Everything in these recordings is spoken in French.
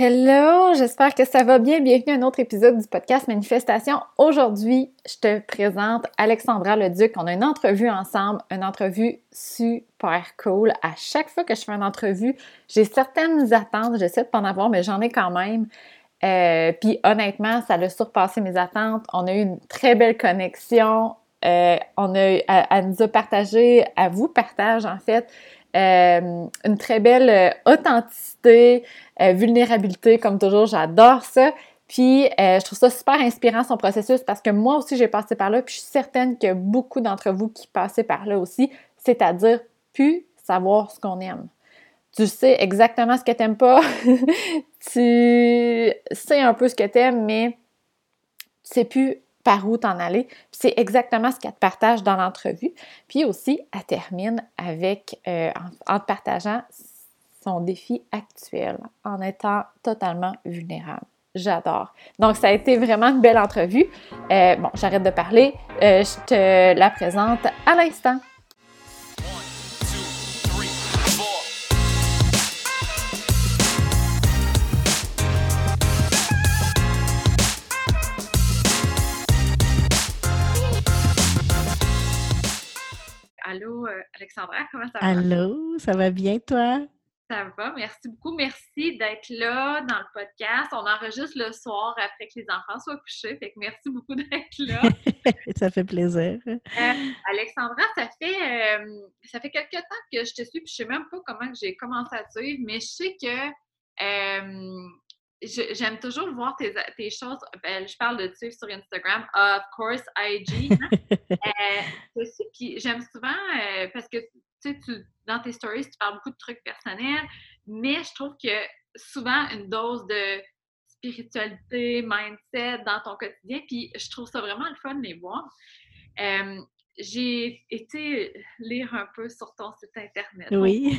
Hello, j'espère que ça va bien. Bienvenue à un autre épisode du podcast Manifestation. Aujourd'hui, je te présente Alexandra Leduc. On a une entrevue ensemble, une entrevue super cool. À chaque fois que je fais une entrevue, j'ai certaines attentes, j'essaie de pas en avoir, mais j'en ai quand même. Euh, puis honnêtement, ça a surpassé mes attentes. On a eu une très belle connexion. Euh, on a, elle, elle nous a partagé, à vous partage en fait, euh, une très belle euh, authenticité, euh, vulnérabilité, comme toujours, j'adore ça. Puis je trouve ça super inspirant son processus parce que moi aussi j'ai passé par là, puis je suis certaine a beaucoup d'entre vous qui passaient par là aussi, c'est-à-dire plus savoir ce qu'on aime. Tu sais exactement ce que tu n'aimes pas, tu sais un peu ce que tu aimes, mais tu sais plus par où t'en aller. C'est exactement ce qu'elle te partage dans l'entrevue. Puis aussi, elle termine avec, euh, en, te partageant son défi actuel, en étant totalement vulnérable. J'adore. Donc, ça a été vraiment une belle entrevue. Euh, bon, j'arrête de parler. Euh, je te la présente à l'instant. Allô, euh, Alexandra, comment ça va? Allô, ça va bien, toi? Ça va, merci beaucoup. Merci d'être là dans le podcast. On enregistre le soir après que les enfants soient couchés. Fait que merci beaucoup d'être là. ça fait plaisir. Euh, Alexandra, ça fait, euh, ça fait quelques temps que je te suis, puis je sais même pas comment j'ai commencé à te suivre, mais je sais que j'aime toujours voir tes, tes choses. Ben, je parle de tu sur Instagram, of course, IG. Euh, j'aime souvent euh, parce que tu dans tes stories, tu parles beaucoup de trucs personnels, mais je trouve que souvent une dose de spiritualité, mindset dans ton quotidien, puis je trouve ça vraiment le fun de les voir. Euh, j'ai été lire un peu sur ton site internet. Oui.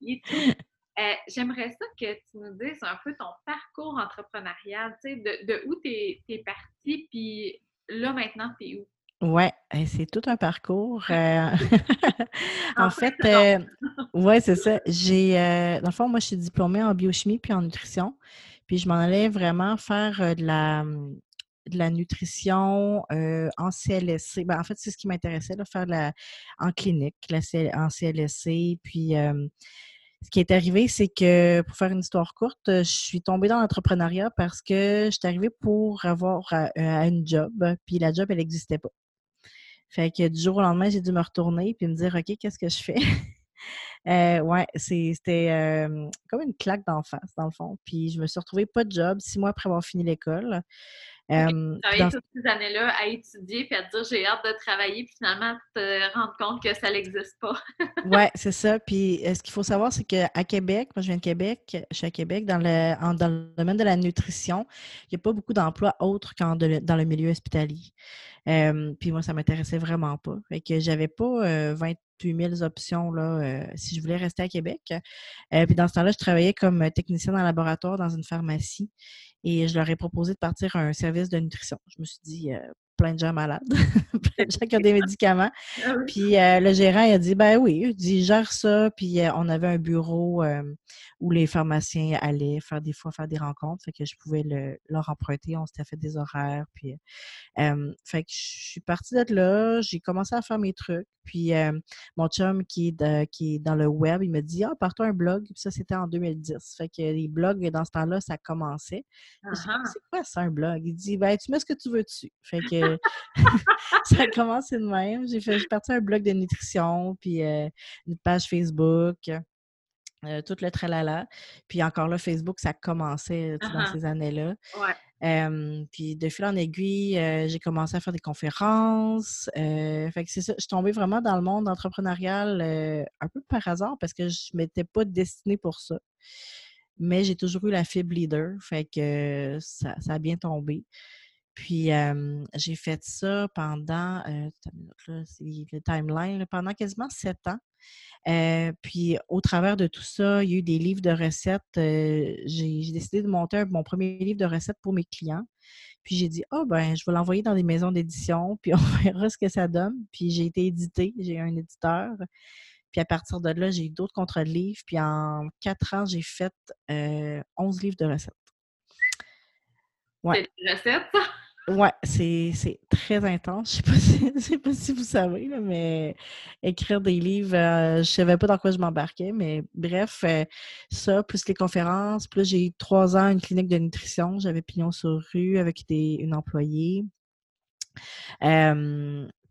Euh, j'aimerais ça que tu nous dises un peu ton parcours entrepreneurial, tu sais, de, de, où tu es, parti, puis là, maintenant, tu es où? Oui, c'est tout un parcours. Euh, en fait, euh, oui, c'est ça. J'ai, dans le fond, moi, je suis diplômée en biochimie puis en nutrition. Puis je m'en allais vraiment faire de la, de la nutrition en CLSC. Ben, en fait, c'est ce qui m'intéressait, de faire de la, en clinique, la, en CLSC. Puis ce qui est arrivé, c'est que, pour faire une histoire courte, je suis tombée dans l'entrepreneuriat parce que je suis arrivée pour avoir un une job, puis la job, elle n'existait pas. Fait que du jour au lendemain, j'ai dû me retourner puis me dire, OK, qu'est-ce que je fais? euh, ouais, c'était comme une claque d'en face, dans le fond. Puis je me suis retrouvée pas de job six mois après avoir fini l'école. Euh, travailler toutes ces années-là à étudier puis à te dire j'ai hâte de travailler puis finalement te rendre compte que ça n'existe pas. oui, c'est ça. Puis ce qu'il faut savoir, c'est qu'à Québec, moi je viens de Québec, je suis à Québec, dans le, dans le domaine de la nutrition, il n'y a pas beaucoup d'emplois autres qu'en dans le milieu hospitalier. puis moi, ça ne m'intéressait vraiment pas. Fait que j'avais pas 28 000 options là, si je voulais rester à Québec. puis dans ce temps-là, je travaillais comme technicienne en laboratoire dans une pharmacie et je leur ai proposé de partir à un service de nutrition. Je me suis dit, euh, plein de gens malades, plein de gens qui ont des médicaments. Ah puis euh, le gérant, il a dit, ben oui, il dit, gère ça. Puis euh, on avait un bureau où les pharmaciens allaient faire des fois faire des rencontres, fait que je pouvais leur emprunter. On s'était fait des horaires. Puis, fait que je suis partie d'être là, j'ai commencé à faire mes trucs. Puis mon chum qui est, qui est dans le web, il me dit Ah, pars-toi un blog. Puis ça, c'était en 2010. Fait que les blogs, dans ce temps-là, ça commençait. Uh-huh. C'est quoi ça, un blog? Il dit Ben, tu mets ce que tu veux dessus. Fait que ça a commencé de même. J'ai fait, j'ai parti un blog de nutrition, puis une page Facebook. Euh, tout le tralala. Puis encore là, Facebook, ça commençait dans uh-huh. ces années-là. puis de fil en aiguille, euh, j'ai commencé à faire des conférences. Euh, fait que c'est ça, je suis tombée vraiment dans le monde entrepreneurial un peu par hasard parce que je ne m'étais pas destinée pour ça. Mais j'ai toujours eu la fibre leader, fait que ça, a bien tombé. Puis j'ai fait ça pendant, le timeline, pendant quasiment sept ans. Euh, puis au travers de tout ça, il y a eu des livres de recettes. Euh, j'ai décidé de monter mon premier livre de recettes pour mes clients. Puis j'ai dit, oh ben, je vais l'envoyer dans des maisons d'édition, puis on verra ce que ça donne. Puis j'ai été édité, j'ai un éditeur. Puis à partir de là, j'ai eu d'autres contrats de livres. Puis en quatre ans, j'ai fait 11 livres de recettes. Ouais. C'est recettes, Ouais, c'est très intense. Je ne sais, pas si vous savez, mais écrire des livres, je ne savais pas dans quoi je m'embarquais, mais bref, ça, plus les conférences, plus j'ai eu trois ans une clinique de nutrition. J'avais pignon sur rue avec des, une employée.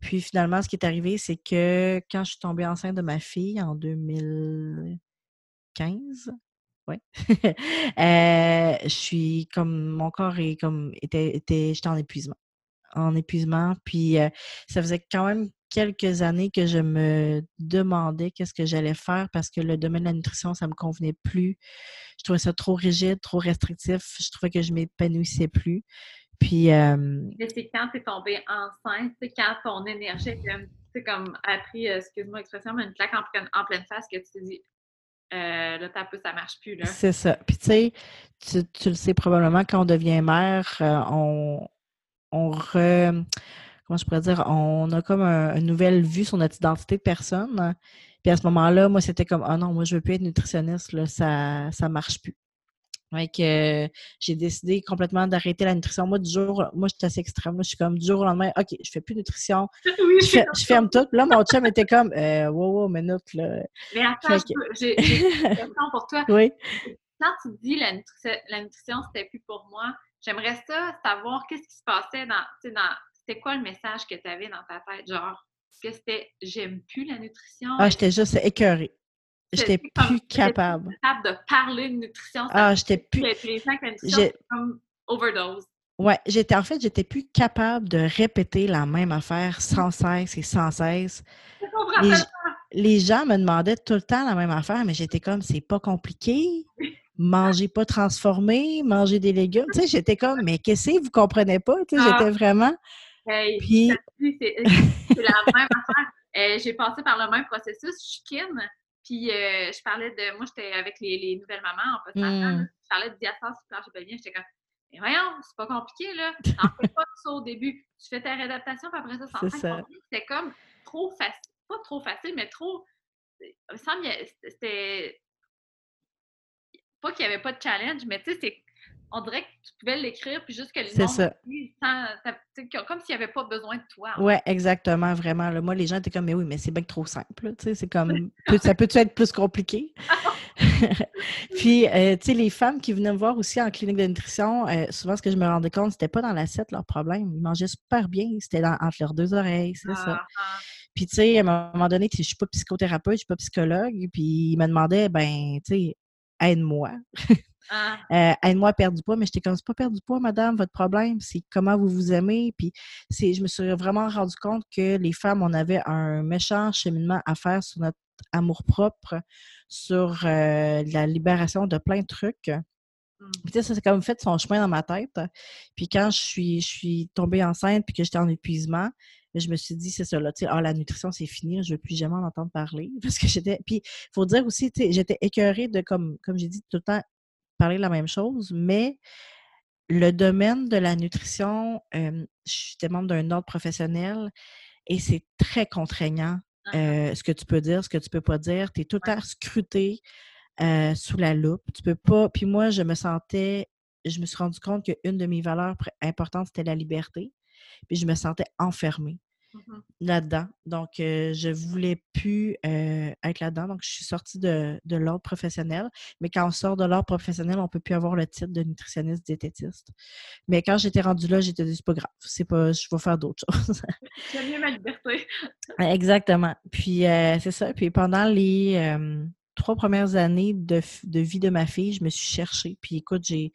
puis finalement, ce qui est arrivé, c'est que quand je suis tombée enceinte de ma fille en 2015, ouais. euh, je suis comme mon corps est comme était, était j'étais en épuisement. En épuisement. Puis euh, ça faisait quand même quelques années que je me demandais qu'est-ce que j'allais faire parce que le domaine de la nutrition, ça me convenait plus. Je trouvais ça trop rigide, trop restrictif. Je trouvais que je m'épanouissais plus. Puis. Euh, c'est quand tu es tombée enceinte, c'est quand ton énergie c'est comme appris, euh, excuse-moi l'expression, mais une claque en, en pleine face que tu te dis euh, là, peu, ça marche plus. C'est ça. Puis, tu sais, tu, le sais probablement, quand on devient mère, euh, on, on re. Comment je pourrais dire? On a comme une nouvelle vue sur notre identité de personne. Puis à ce moment-là, moi, c'était comme, ah non, moi, je veux plus être nutritionniste, là, ça ne marche plus. Donc, euh, j'ai décidé complètement d'arrêter la nutrition. Moi, du jour, moi, j'étais assez extrême. Moi, je suis comme du jour au lendemain, OK, je fais plus de nutrition. je, ferme tout. Là, mon chum était comme, euh, wow, wow, minute, là. Mais attends, j'ai une question pour toi. Oui. Quand tu dis la, la nutrition, c'était plus pour moi, j'aimerais ça savoir qu'est-ce qui se passait dans, dans c'était quoi le message que tu avais dans ta tête? Genre, que c'était j'aime plus la nutrition? Ah, j'étais juste écœurée. J'étais plus capable. capable de parler de nutrition. Ah, j'étais plus. Les gens qui comme overdose. Ouais, j'étais en fait, j'étais plus capable de répéter la même affaire sans cesse et sans cesse. Les, les, gens me demandaient tout le temps la même affaire, mais j'étais comme c'est pas compliqué. Manger pas transformé, manger des légumes. Tu sais, j'étais comme mais qu'est-ce que vous comprenez pas? Tu sais, ah. j'étais vraiment. Puis c'est la même affaire. Euh, j'ai passé par le même processus. Je suis kin. Puis euh, je parlais de. Moi, j'étais avec les, nouvelles mamans en fait. Mmh. Je parlais de diastase bien. J'étais comme. Mais voyons, c'est pas compliqué, là. T'en fais pas ça au début. Tu fais ta réadaptation, puis après ça, ça C'était comme trop facile. Pas trop facile, mais trop. Il me semble c'était. Pas qu'il n'y avait pas de challenge, mais tu sais, c'est on dirait que tu pouvais l'écrire, puis juste que les gens ça. comme s'il n'y avait pas besoin de toi. Oui, exactement, vraiment. Moi, les gens étaient comme, mais oui, mais c'est bien trop simple. C'est comme, ça peut-tu être plus compliqué? puis, euh, tu sais, les femmes qui venaient me voir aussi en clinique de nutrition, euh, souvent, ce que je me rendais compte, c'était pas dans l'assiette leur problème. Ils mangeaient super bien, c'était entre leurs deux oreilles, c'est ça. Ah, ah. Puis, tu sais, à un moment donné, je suis pas psychothérapeute, je suis pas psychologue, puis ils me demandaient, ben, tu sais, aide-moi. Ah. Euh, aide-moi à perdre du poids, mais j'étais comme, c'est pas perdre du poids, madame, votre problème, c'est comment vous vous aimez. Puis, c'est, je me suis vraiment rendu compte que les femmes, on avait un méchant cheminement à faire sur notre amour-propre, sur euh, la libération de plein de trucs. Puis, ça, c'est comme fait son chemin dans ma tête. Puis, quand je suis, je suis tombée enceinte puis que j'étais en épuisement, je me suis dit, c'est ça, là, tu sais, ah, la nutrition, c'est fini, je ne veux plus jamais en entendre parler. Parce que j'étais. Puis, il faut dire aussi, tu sais, j'étais écœurée de, comme, comme j'ai dit tout le temps, parler de la même chose, mais le domaine de la nutrition, je suis membre d'un ordre professionnel et c'est très contraignant ah. ce que tu peux dire, ce que tu peux pas dire. Tu es tout à scruté sous la loupe. Tu peux pas. Puis moi, je me sentais, je me suis rendu compte qu'une de mes valeurs importantes, c'était la liberté. Puis je me sentais enfermée. Mmh là-dedans. Donc, je je voulais plus être là-dedans. Donc, je suis sortie de, l'ordre professionnel. Mais quand on sort de l'ordre professionnel, on ne peut plus avoir le titre de nutritionniste diététiste. Mais quand j'étais rendue là, j'étais dit, c'est pas grave. C'est pas, je vais faire d'autres choses. J'aime bien ma liberté. Exactement. Puis, c'est ça. Puis, pendant les trois premières années de, de vie de ma fille, je me suis cherchée. Puis, écoute, j'ai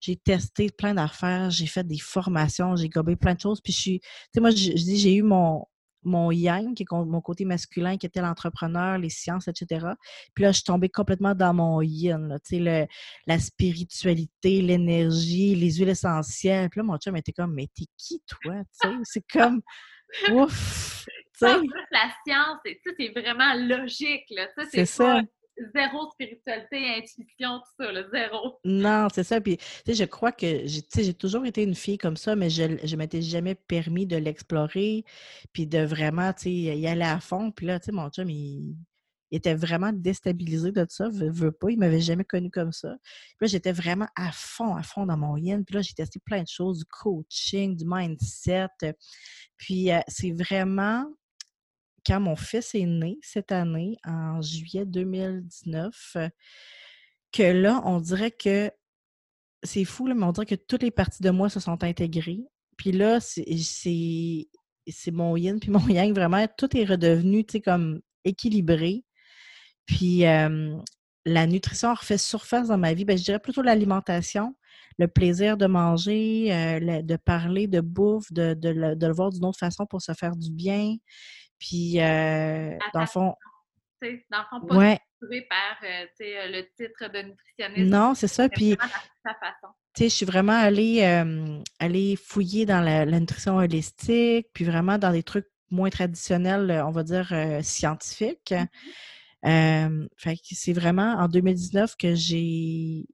j'ai testé plein d'affaires, j'ai fait des formations, j'ai gobé plein de choses. Puis je suis, tu sais, moi, je, dis, j'ai eu mon, mon yang, qui est mon côté masculin, qui était l'entrepreneur, les sciences, etc. Puis là, je suis tombée complètement dans mon yin, tu sais, la spiritualité, l'énergie, les huiles essentielles. Puis là, mon chum était comme, mais t'es qui, toi? Tu sais, c'est comme, ouf! La science, c'est vraiment logique, là. C'est ça zéro spiritualité, intuition, tout ça, le zéro. Non, c'est ça. Puis, tu sais, je crois que j'ai toujours été une fille comme ça, mais je ne m'étais jamais permis de l'explorer, puis de vraiment, tu sais, y aller à fond. Puis là, tu sais, mon chum, il, était vraiment déstabilisé de ça, veut, veut pas, il m'avait jamais connu comme ça. Puis là, j'étais vraiment à fond, à fond dans mon yin. Puis là, j'ai testé plein de choses, du coaching, du mindset. Puis euh, c'est vraiment quand mon fils est né cette année, en juillet 2019, que là, on dirait que c'est fou, là, mais on dirait que toutes les parties de moi se sont intégrées. Puis là, c'est mon yin puis mon yang, vraiment, tout est redevenu, tu sais, comme équilibré. Puis la nutrition a refait surface dans ma vie. Ben, je dirais plutôt l'alimentation, le plaisir de manger, de parler de bouffe, de, de, le, voir d'une autre façon pour se faire du bien. Puis, dans le fond... Dans le fond, pas ouais. par le titre de nutritionniste. Non, c'est ça. Puis, je suis vraiment allée, aller fouiller dans la, nutrition holistique, puis vraiment dans des trucs moins traditionnels, on va dire, scientifiques. Mmh c'est vraiment en 2019 que j'ai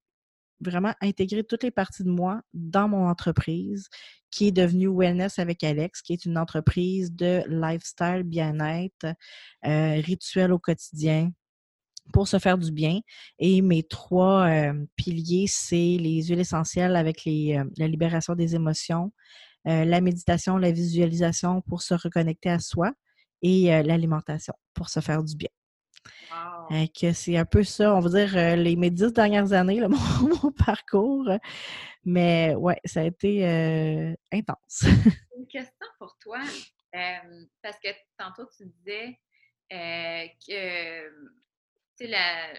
vraiment intégré toutes les parties de moi dans mon entreprise, qui est devenue Wellness avec Alex, qui est une entreprise de lifestyle, bien-être, euh, rituel au quotidien pour se faire du bien. Et mes trois euh, piliers, c'est les huiles essentielles avec les, euh, la libération des émotions, la méditation, la visualisation pour se reconnecter à soi et l'alimentation pour se faire du bien que c'est un peu ça, on va dire, euh, les mes dix dernières années, mon, parcours. Mais ouais, ça a été euh, intense. Une question pour toi, parce que tantôt tu disais euh, que la,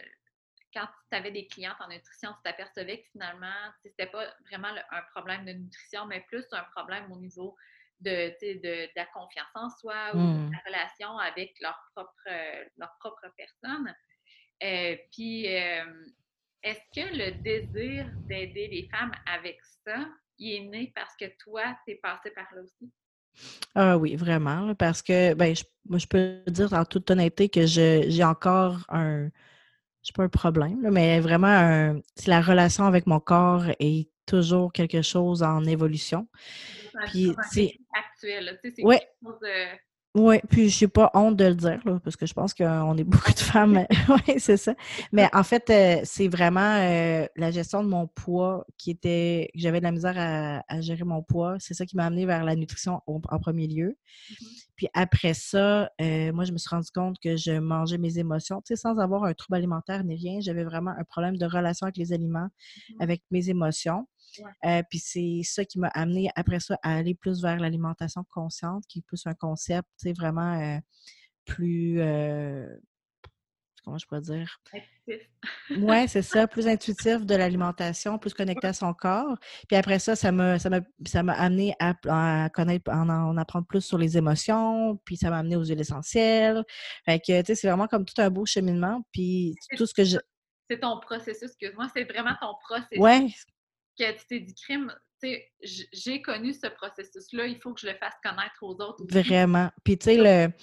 quand tu avais des clientes en nutrition, tu t'apercevais que finalement, c'était pas vraiment un problème de nutrition, mais plus un problème au niveau de, de, la confiance en soi ou de mmh. la relation avec leur propre, leur propre personne. Euh, puis, euh, est-ce que le désir d'aider les femmes avec ça, il est né parce que toi, tu es passé par là aussi? Ah oui, vraiment. Parce que, ben, je, moi, je peux dire en toute honnêteté que j'ai encore un, je sais pas un problème, mais vraiment, la relation avec mon corps est toujours quelque chose en évolution. Puis, actuel, c'est quelque chose oui, puis je n'ai pas honte de le dire, là, parce que je pense qu'on est beaucoup de femmes. oui, c'est ça. Mais en fait, euh, c'est vraiment euh, la gestion de mon poids qui était. J'avais de la misère à, gérer mon poids. C'est ça qui m'a amené vers la nutrition en premier lieu. Mm-hmm. Puis après ça, euh, moi, je me suis rendu compte que je mangeais mes émotions, tu sais, sans avoir un trouble alimentaire ni rien. J'avais vraiment un problème de relation avec les aliments, mm-hmm. avec mes émotions. Euh, puis c'est ça qui m'a amené après ça à aller plus vers l'alimentation consciente, qui est plus un concept, tu sais, vraiment euh, plus comment je pourrais dire? oui, c'est ça, plus intuitif de l'alimentation, plus connecté à son corps. Puis après ça, ça m'a, ça m'a, amené à, connaître, en, en, apprendre plus sur les émotions, puis ça m'a amené aux huiles essentielles. Fait que, tu sais, c'est vraiment comme tout un beau cheminement. Puis tout ce que je. C'est ton processus, excuse-moi, c'est vraiment ton processus. Oui. Que tu t'es dit, crime, j'ai connu ce processus-là, il faut que je le fasse connaître aux autres. Vraiment. Puis, tu sais,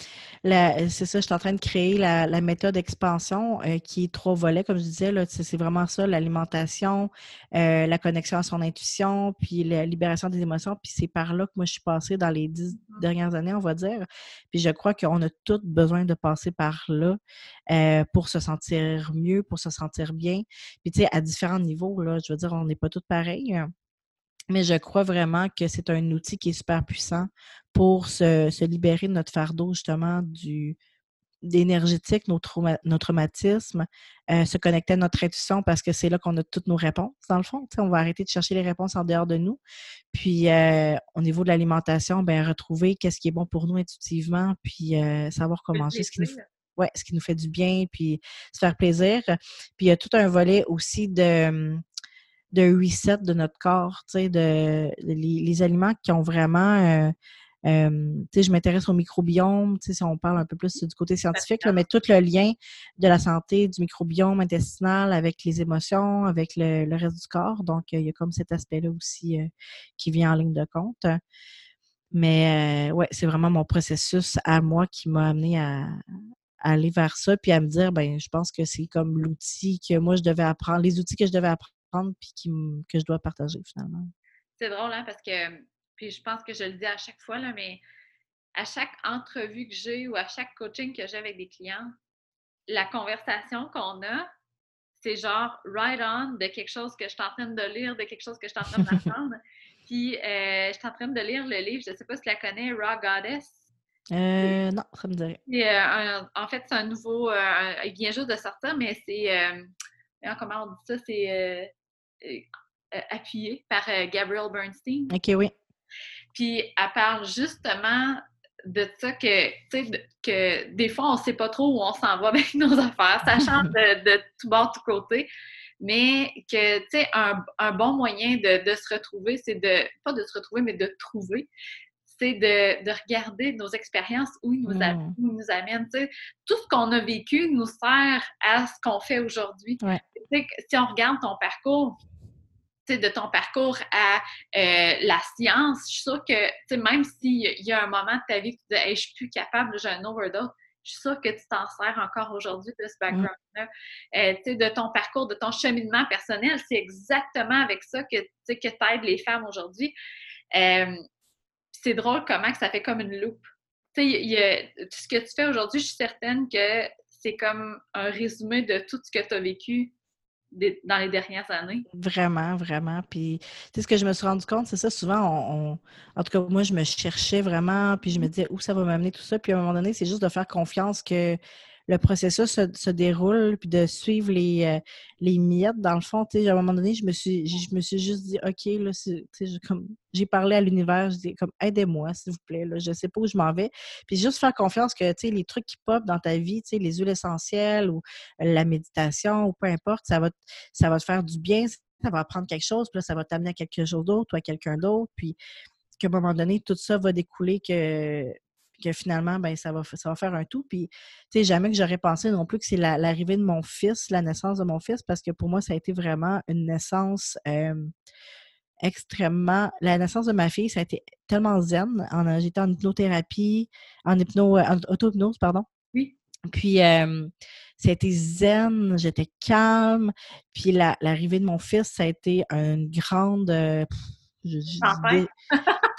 c'est ça, je suis en train de créer la, méthode expansion euh, qui est trois volets, comme je disais. C'est vraiment ça, l'alimentation, euh, la connexion à son intuition, puis la libération des émotions. Puis c'est par là que moi, je suis passée dans les dix mm-hmm. dernières années, on va dire. Puis je crois qu'on a tous besoin de passer par là euh, pour se sentir mieux, pour se sentir bien. Puis, tu sais, à différents niveaux, là, je veux dire, on n'est pas tous pareils. Hein. Mais je crois vraiment que c'est un outil qui est super puissant pour se, libérer de notre fardeau, justement, du d'énergétique, nos, traumatismes, euh, se connecter à notre intuition parce que c'est là qu'on a toutes nos réponses, dans le fond. on va arrêter de chercher les réponses en dehors de nous. Puis, euh, au niveau de l'alimentation, ben retrouver qu'est-ce qui est bon pour nous intuitivement, puis euh, savoir comment manger, ce qui, nous, ouais, ce qui nous fait du bien, puis se faire plaisir. Puis, il y a tout un volet aussi de hum, de reset de notre corps, tu sais, de, les, aliments qui ont vraiment... Euh, euh, tu sais, je m'intéresse au microbiome, tu sais, si on parle un peu plus du côté scientifique, mais tout le lien de la santé du microbiome intestinal avec les émotions, avec le, reste du corps. Donc, il y a comme cet aspect-là aussi euh, qui vient en ligne de compte. Mais ouais, c'est vraiment mon processus à moi qui m'a amené à, à, aller vers ça, puis à me dire, ben, je pense que c'est comme l'outil que moi je devais apprendre, les outils que je devais apprendre puis que je dois partager finalement. C'est drôle, hein, parce que, puis je pense que je le dis à chaque fois, là, mais à chaque entrevue que j'ai ou à chaque coaching que j'ai avec des clients, la conversation qu'on a, c'est genre right on de quelque chose que je suis en train de lire, de quelque chose que je suis en train d'apprendre. Puis, euh, je suis en train de lire le livre, je ne sais pas si tu la connais, Raw Goddess. Euh, non, ça me dirait. Euh, en fait, c'est un nouveau. il vient juste de sortir, mais c'est. comment on dit ça? C'est appuyé par Gabrielle Bernstein. OK, oui. Puis, elle parle justement de ça que, que des fois, on ne sait pas trop où on s'en va avec nos affaires. Ça change de, de tout bord, tout côté mais que, tu sais, un, bon moyen de, se retrouver, c'est de, pas de se retrouver, mais de trouver, c'est de, regarder nos expériences où ils nous, mmh. nous amènent. tout ce qu'on a vécu nous sert à ce qu'on fait aujourd'hui. Si on regarde ton parcours, de ton parcours à euh, la science, je suis sûre que même s'il y a un moment de ta vie où tu dis je suis plus capable, j'ai un overdose, je suis sûre que tu t'en sers encore aujourd'hui de ce mmh. background-là. Euh, de ton parcours, de ton cheminement personnel, c'est exactement avec ça que, que tu aides les femmes aujourd'hui. Euh, c'est drôle comment que ça fait comme une loupe. Ce que tu fais aujourd'hui, je suis certaine que c'est comme un résumé de tout ce que tu as vécu dans les dernières années. Vraiment, vraiment. Puis, tu sais, ce que je me suis rendu compte, c'est ça, souvent, on, en tout cas, moi, je me cherchais vraiment, puis je me disais où ça va m'amener tout ça? Puis, à un moment donné, c'est juste de faire confiance que le processus se, déroule, puis de suivre les, euh, les miettes, dans le fond, à un moment donné, je me suis, je me suis juste dit, OK, là, j'ai parlé à l'univers, je dis, comme, aidez-moi, s'il vous plaît, là, je sais pas où je m'en vais. Puis juste faire confiance que, tu les trucs qui pop dans ta vie, tu les huiles essentielles ou la méditation ou peu importe, ça va, ça va te faire du bien, ça va apprendre quelque chose, puis là, ça va t'amener à quelque chose d'autre ou à quelqu'un d'autre, puis qu'à un moment donné, tout ça va découler que que finalement, ben, ça va, ça va faire un tout. Puis, tu sais, jamais que j'aurais pensé non plus que c'est l'arrivée de mon fils, la naissance de mon fils, parce que pour moi, ça a été vraiment une naissance extrêmement. La naissance de ma fille, ça a été tellement zen. J'étais en hypnothérapie, en hypno, en auto-hypnose, pardon. Oui. Puis, ça a été zen, j'étais calme. Puis, l'arrivée de mon fils, ça a été une grande. tempête.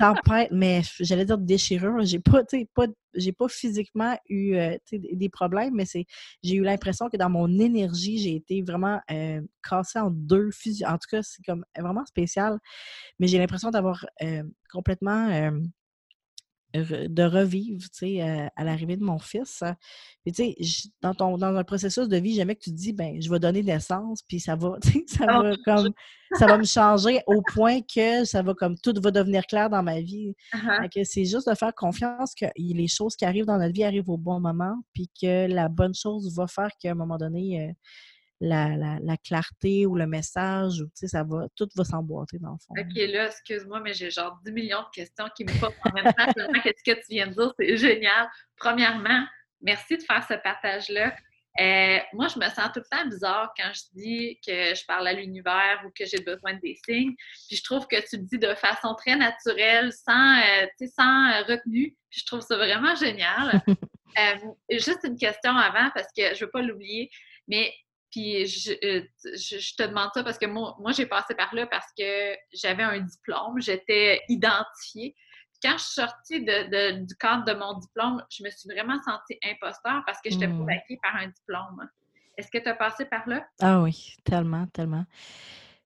Tempête, mais j'allais dire déchirure. J'ai pas, pas, j'ai pas physiquement eu euh, des problèmes, mais c'est, j'ai eu l'impression que dans mon énergie, j'ai été vraiment euh, cassée en deux. En tout cas, c'est comme vraiment spécial. Mais j'ai l'impression d'avoir euh, complètement de revivre, tu sais, euh, à l'arrivée de mon fils. Hein. Puis, tu sais, dans, ton, dans un processus de vie, jamais que tu te dis, ben, je vais donner naissance, puis ça va, tu sais, ça va comme, ça va me changer au point que ça va comme, tout va devenir clair dans ma vie. Uh-huh. C'est juste de faire confiance que les choses qui arrivent dans notre vie arrivent au bon moment, puis que la bonne chose va faire qu'à un moment donné, euh, la, clarté ou le message, ou, ça va, tout va s'emboîter dans le fond. OK, là, excuse-moi, mais j'ai genre 10 millions de questions qui me posent en même temps. Qu'est-ce que tu viens de dire? C'est génial. Premièrement, merci de faire ce partage-là. Euh, moi, je me sens tout le temps bizarre quand je dis que je parle à l'univers ou que j'ai besoin des signes. Puis je trouve que tu le dis de façon très naturelle, sans, euh, sans retenue. Puis je trouve ça vraiment génial. Euh, juste une question avant, parce que je ne veux pas l'oublier. Mais puis euh, je, je, te demande ça parce que moi, moi j'ai passé par là parce que j'avais un diplôme, j'étais identifiée. quand je suis sortie de, du cadre de mon diplôme, je me suis vraiment sentie imposteur parce que j'étais mmh. par un diplôme. Est-ce que tu as passé par là? Ah oui, tellement, tellement.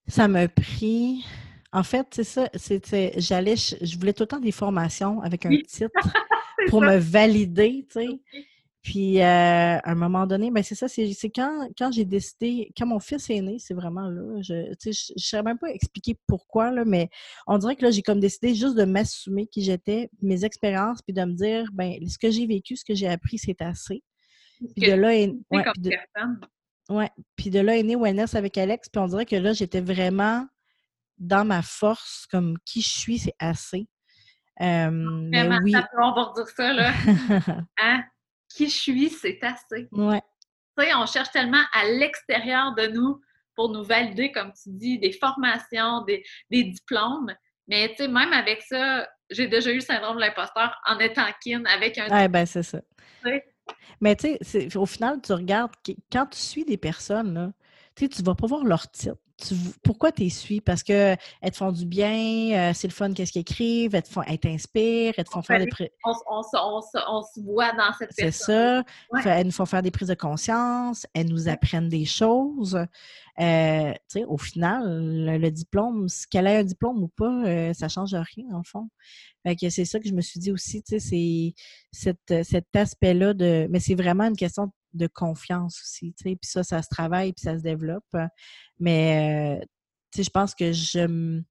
Ça m'a pris. En fait, c'est ça, c'était. J'allais, je, voulais tout le temps des formations avec un titre pour me valider, tu sais. Puis, euh, à un moment donné, ben c'est ça, c'est quand, quand j'ai décidé, quand mon fils est né, c'est vraiment là, je ne sais même pas expliquer pourquoi, là, mais on dirait que là, j'ai comme décidé juste de m'assumer qui j'étais, mes expériences, puis de me dire, ben ce que j'ai vécu, ce que j'ai appris, c'est assez. Puis de là, est, ouais, puis de, ouais, puis de là est né Wellness avec Alex, puis on dirait que là, j'étais vraiment dans ma force, comme qui je suis, c'est assez. Euh, mais oui. on va redire ça, là. hein? Qui je suis, c'est assez. Ouais. Tu sais, on cherche tellement à l'extérieur de nous pour nous valider, comme tu dis, des formations, des, diplômes. Mais tu sais, même avec ça, j'ai déjà eu le syndrome de l'imposteur en étant kin avec un. Ouais, ben c'est ça. Mais tu sais, au final, tu regardes, quand tu suis des personnes, là, tu ne vas pas voir leur titre. Pourquoi tu suis? Parce que elles te font du bien, euh, c'est le fun qu'est-ce qu'ils écrivent, elles t'inspirent, elles te font faire des... On, on, se voit dans cette C'est ça. Elles nous font faire des prises de conscience, elles nous apprennent des choses. Euh, au final, le, diplôme, qu'elle ait un diplôme ou pas, euh, ça change rien, en fond. c'est ça que je me suis dit aussi, c'est cet aspect-là de... Mais c'est vraiment une question de confiance aussi, Puis ça, ça se travaille, puis ça se développe. Mais, euh, je pense que je,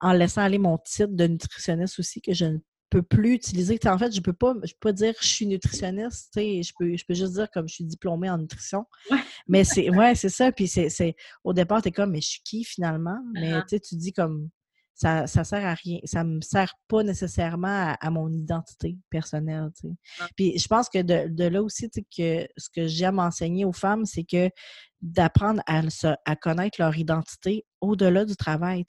en laissant aller mon titre de nutritionniste aussi, que je ne peux plus utiliser. en fait, je peux pas, je peux pas dire je suis nutritionniste. Je peux, je peux juste dire comme je suis diplômée en nutrition. Mais c'est ouais, c'est ça. Puis c'est, au départ, tu es comme, mais je suis qui finalement? Mais uh-huh. tu dis comme ça, ça sert à rien. Ça me sert pas nécessairement à, mon identité personnelle. Puis je pense que de, là aussi, que ce que j'aime enseigner aux femmes, c'est que d'apprendre à, à connaître leur identité au-delà du travail.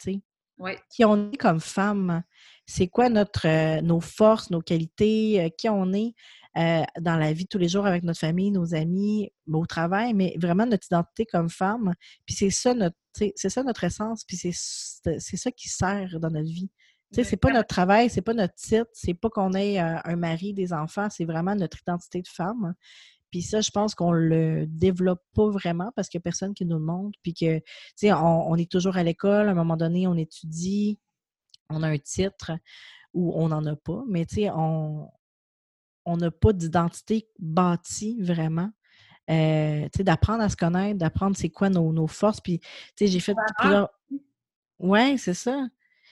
Qui on est comme femme, c'est quoi notre, euh, nos forces, nos qualités, euh, qui on est euh, dans la vie tous les jours avec notre famille, nos amis, au travail, mais vraiment notre identité comme femme. Puis c'est ça notre, c'est ça notre essence, puis c'est ça qui sert dans notre vie. Ce c'est pas notre travail, c'est pas notre titre, c'est pas qu'on ait un mari, des enfants, c'est vraiment notre identité de femme. Puis ça, je pense qu'on le développe pas vraiment parce qu'il n'y a personne qui nous le montre. Puis que, tu sais, on, est toujours à l'école, à un moment donné, on étudie, on a un titre ou on n'en a pas. Mais tu sais, on n'a pas d'identité bâtie vraiment. Euh, tu sais, d'apprendre à se connaître, d'apprendre c'est quoi nos, forces. Puis, tu sais, j'ai fait plusieurs... Ouais, c'est ça.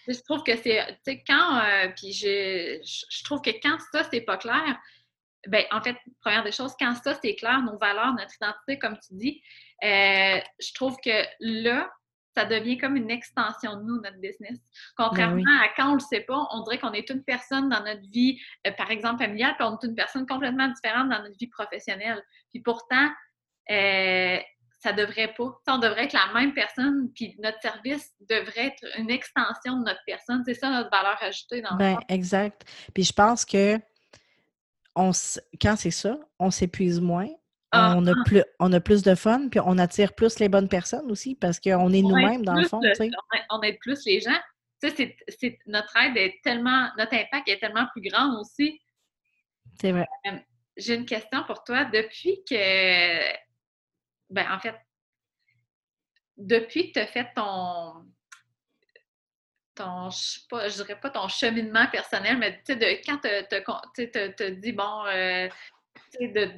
Je trouve que c'est, tu sais, quand, euh, puis je, je, trouve que quand ça, c'est pas clair, ben, en fait, première des choses, quand ça, c'est clair, nos valeurs, notre identité, comme tu dis, euh, je trouve que là, ça devient comme une extension de nous, notre business. Contrairement ben à quand on le sait pas, on dirait qu'on est une personne dans notre vie, euh, par exemple, familiale, puis on est une personne complètement différente dans notre vie professionnelle. Puis pourtant, euh, ça devrait pas. on devrait être la même personne, puis notre service devrait être une extension de notre personne. C'est ça notre valeur ajoutée dans ben, Exact. Puis je pense que quand c'est ça, on s'épuise moins, ah, on, a ah. plus, on a plus de fun, puis on attire plus les bonnes personnes aussi parce qu'on est nous-mêmes dans le fond. on aide plus les gens. c'est, notre aide est tellement, notre impact est tellement plus grand aussi. C'est vrai. Euh, j'ai une question pour toi. Depuis que, ben en fait, depuis que tu as fait ton, ton, pas, je dirais pas ton cheminement personnel, mais tu sais, de quand tu te dis, bon, euh, tu sais, de.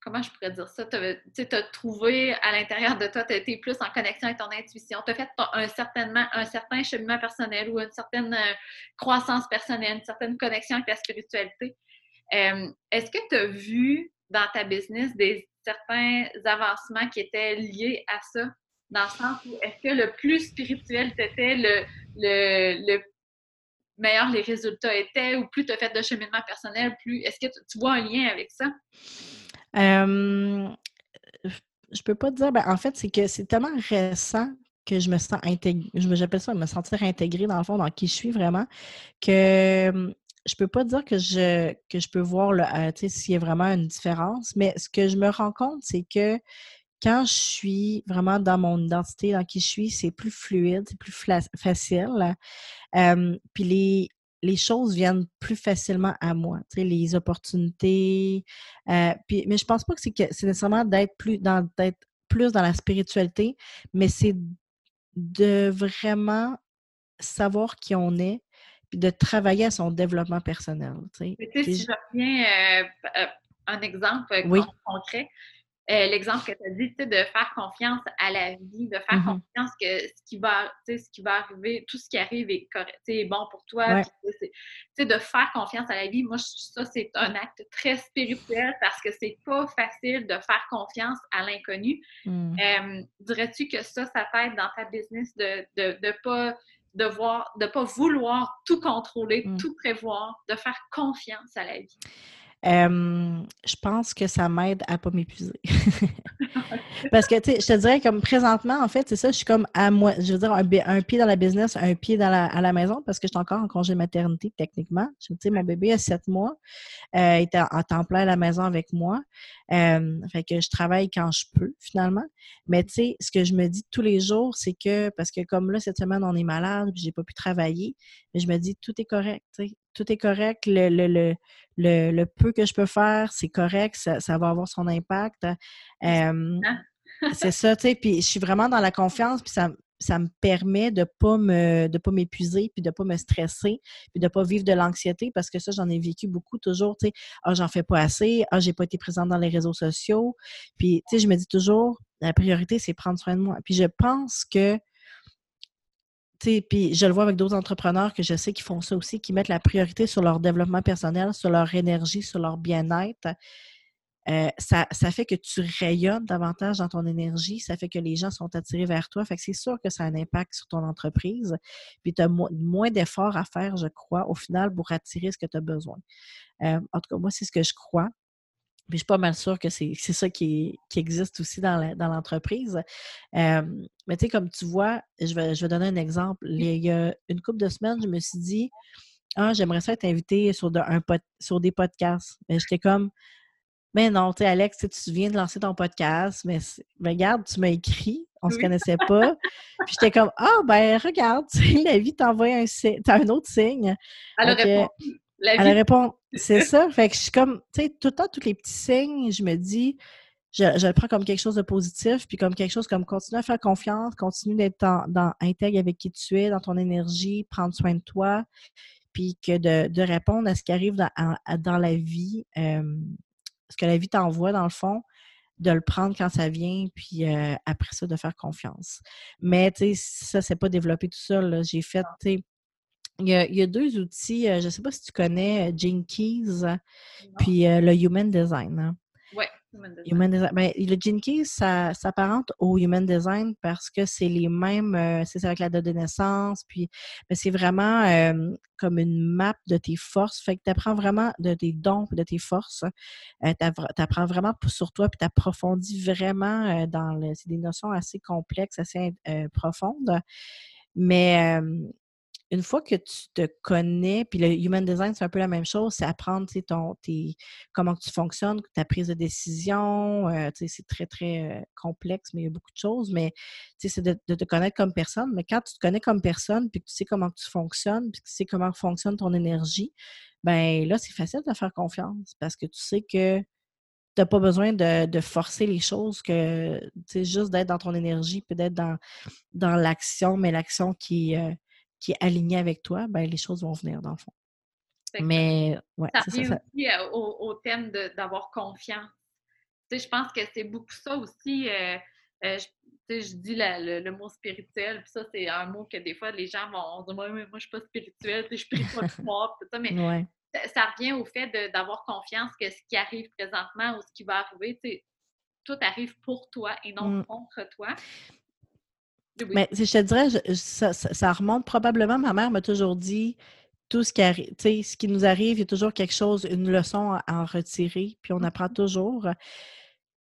Comment je pourrais dire ça? Tu as trouvé à l'intérieur de toi, tu été plus en connexion avec ton intuition. Tu as fait un, certainement, un certain cheminement personnel ou une certaine euh, croissance personnelle, une certaine connexion avec la spiritualité. Euh, est-ce que tu as vu dans ta business des certains avancements qui étaient liés à ça? dans le sens où est-ce que le plus spirituel t'étais, le, le, meilleur les résultats étaient, ou plus tu as fait de cheminement personnel, plus est-ce que tu vois un lien avec ça? Euh, je peux pas dire. Ben, en fait, c'est que c'est tellement récent que je me sens intégrée. J'appelle ça me sentir intégrée dans le fond, dans qui je suis vraiment, que je peux pas dire que je, que je peux voir euh, s'il y a vraiment une différence, mais ce que je me rends compte, c'est que quand je suis vraiment dans mon identité, dans qui je suis, c'est plus fluide, c'est plus facile. puis les, les choses viennent plus facilement à moi, tu sais, les opportunités. Euh, puis, mais je pense pas que c'est, que c'est nécessairement d'être plus dans d'être plus dans la spiritualité, mais c'est de vraiment savoir qui on est, puis de travailler à son développement personnel. Tu sais, si je reviens euh, euh, un exemple concret, euh, l'exemple que tu as dit, de faire confiance à la vie, de faire mm-hmm. confiance que ce qui va, ce qui va arriver, tout ce qui arrive est, correct, est bon pour toi. de faire confiance à la vie, moi, ça, c'est un acte très spirituel parce que c'est pas facile de faire confiance à l'inconnu. Mm. Euh, dirais-tu que ça, ça t'aide dans ta business de ne de, pas de pas vouloir tout contrôler, mm. tout prévoir, de faire confiance à la vie? Je pense que ça m'aide à pas m'épuiser. Parce que, tu sais, je te dirais comme présentement, en fait, c'est ça, je suis comme à moi, je veux dire, un, pied dans la business, un pied dans la, à la maison parce que je suis encore en congé maternité, techniquement. Tu sais, mon bébé a sept mois, euh, il était en temps plein à la maison avec moi. Euh, fait que je travaille quand je peux, finalement. Mais, tu sais, ce que je me dis tous les jours, c'est que, parce que comme là, cette semaine, on est malade, puis j'ai pas pu travailler, mais je me dis, tout est correct, tu sais, tout est correct, le, le, le, le, peu que je peux faire, c'est correct, ça, ça, va avoir son impact. c'est ça, tu sais, puis je suis vraiment dans la confiance, puis ça, ça me permet de pas me de pas m'épuiser puis de pas me stresser puis de pas vivre de l'anxiété parce que ça j'en ai vécu beaucoup toujours tu sais ah j'en fais pas assez ah j'ai pas été présente dans les réseaux sociaux puis tu sais je me dis toujours la priorité c'est prendre soin de moi puis je pense que puis je le vois avec d'autres entrepreneurs que je sais qui font ça aussi, qui mettent la priorité sur leur développement personnel, sur leur énergie, sur leur bien-être. Euh, ça, fait que tu rayonnes davantage dans ton énergie, ça fait que les gens sont attirés vers toi. Fait que c'est sûr que ça a un impact sur ton entreprise. Puis tu as moins d'efforts à faire, je crois, au final, pour attirer ce que tu as besoin. Euh, en tout cas, moi, c'est ce que je crois. Puis je suis pas mal sûre que c'est ça qui, existe aussi dans l'entreprise. mais tu sais, comme tu vois, je vais, je vais donner un exemple. Il y a une couple de semaines, je me suis dit Ah, j'aimerais ça être invitée sur, un sur des podcasts. Mais j'étais comme Mais non, tu sais, Alex, tu viens de lancer ton podcast, mais, regarde, tu m'as écrit, on ne se connaissait pas. Puis j'étais comme Ah, ben regarde, la vie t'envoie un, un autre signe. Elle Elle répond, c'est ça. Fait que je suis comme, tu sais, tout le temps, tous les petits signes, je me dis, je, le prends comme quelque chose de positif, puis comme quelque chose comme continue à faire confiance, continue d'être dans, intègre avec qui tu es, dans ton énergie, prendre soin de toi, puis que de, répondre à ce qui arrive dans, dans la vie, ce que la vie t'envoie, dans le fond, de le prendre quand ça vient, puis euh, après ça, de faire confiance. Mais, tu sais, ça, c'est pas développé tout seul. J'ai fait, tu sais, il y, a, deux outils, euh, je ne sais pas si tu connais euh, Jinkies, puis euh, le Human Design. Hein. Oui, Human Design. Ben, le Jinkies, ça s'apparente au Human Design parce que c'est les mêmes, c'est avec la date de naissance, puis ben, c'est vraiment comme une map de tes forces. Fait que tu apprends vraiment de tes dons, de tes forces. tu apprends vraiment sur toi, puis tu approfondis vraiment dans le. C'est des notions assez complexes, assez profondes. Mais une fois que tu te connais, puis le human design, c'est un peu la même chose, c'est apprendre ton, tes, comment tu fonctionnes, ta prise de décision. Euh, c'est très, très euh, complexe, mais il y a beaucoup de choses. Mais c'est de, te connaître comme personne. Mais quand tu te connais comme personne, puis que tu sais comment tu fonctionnes, puis que tu sais comment fonctionne ton énergie, ben là, c'est facile de faire confiance parce que tu sais que tu n'as pas besoin de, forcer les choses, que juste d'être dans ton énergie, peut d'être dans, dans l'action, mais l'action qui, euh, qui est aligné avec toi, ben, les choses vont venir dans le fond. Mais, ouais, ça revient aussi euh, au, thème d'avoir confiance. Tu sais, je pense que c'est beaucoup ça aussi. Euh, euh, je, je dis le, mot spirituel, puis ça, c'est un mot que des fois, les gens vont dire Moi, moi je suis pas spirituel, je prie pas de moi, tout ça, mais ça, revient au fait d'avoir confiance que ce qui arrive présentement ou ce qui va arriver, tout arrive pour toi et non mmh. contre toi. Mais je te dirais, ça, remonte probablement. Ma mère m'a toujours dit tout ce qui arrive, ce qui nous arrive, il y a toujours quelque chose, une leçon à en retirer, puis on apprend mmh toujours.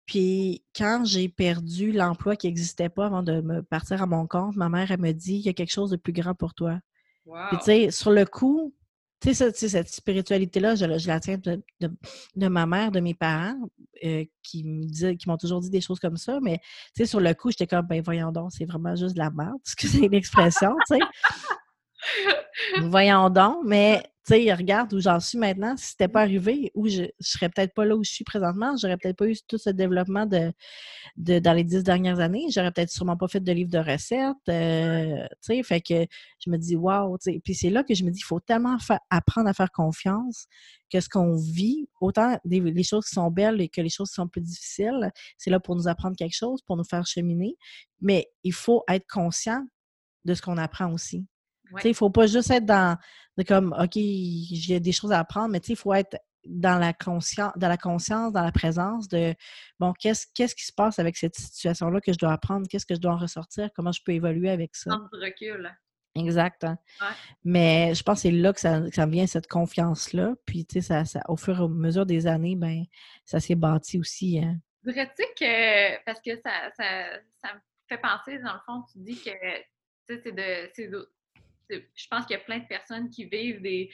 Puis quand j'ai perdu l'emploi qui n'existait pas avant de me partir à mon compte, ma mère, elle me dit il y a quelque chose de plus grand pour toi. Puis tu sais, sur le coup, tu sais, cette spiritualité-là, je, la tiens de, ma mère, de mes parents, euh, qui me qui m'ont toujours dit des choses comme ça, mais tu sais, sur le coup, j'étais comme, ben voyons donc, c'est vraiment juste de la merde, excusez l'expression, tu sais. voyons donc, mais tu sais, regarde où j'en suis maintenant. Si c'était pas arrivé, où je, je serais peut-être pas là où je suis présentement, j'aurais peut-être pas eu tout ce développement de, de dans les dix dernières années. J'aurais peut-être sûrement pas fait de livre de recettes. Euh, tu sais, fait que je me dis waouh, tu sais. Puis c'est là que je me dis, il faut tellement apprendre à faire confiance que ce qu'on vit, autant les choses qui sont belles que les choses qui sont plus difficiles, c'est là pour nous apprendre quelque chose, pour nous faire cheminer. Mais il faut être conscient de ce qu'on apprend aussi. Il ne faut pas juste être dans comme OK, j'ai des choses à apprendre, mais il faut être dans la conscience, dans la conscience, dans la présence de bon, qu'est-ce qu'est-ce qui se passe avec cette situation-là que je dois apprendre, qu'est-ce que je dois en ressortir, comment je peux évoluer avec ça? Prendre recul. Exact. Hein. Mais je pense que c'est là que ça, ça vient, cette confiance-là. Puis, tu sais, ça, ça, au fur et à mesure des années, ben, ça s'est bâti aussi. Hein. Dirais-tu que, parce que ça, ça, ça, me fait penser, dans le fond, tu dis que, c'est de, je pense qu'il y a plein de personnes qui vivent des,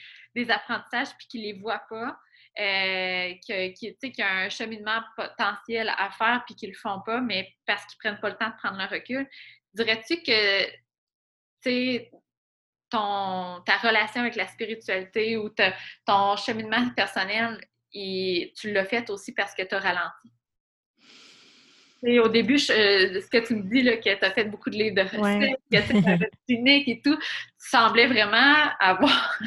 apprentissages puis qui les voient pas. Euh, qui, qui, qui ont un cheminement potentiel à faire puis qui le font pas, mais parce qu'ils prennent pas le temps de prendre le recul. Dirais-tu que ton, ta relation avec la spiritualité ou ton cheminement personnel, tu l'as fait aussi parce que tu as ralenti? Et au début, euh, ce que tu me dis, là, que tu as fait beaucoup de livres de recettes, que tu as unique et tout, tu semblais vraiment avoir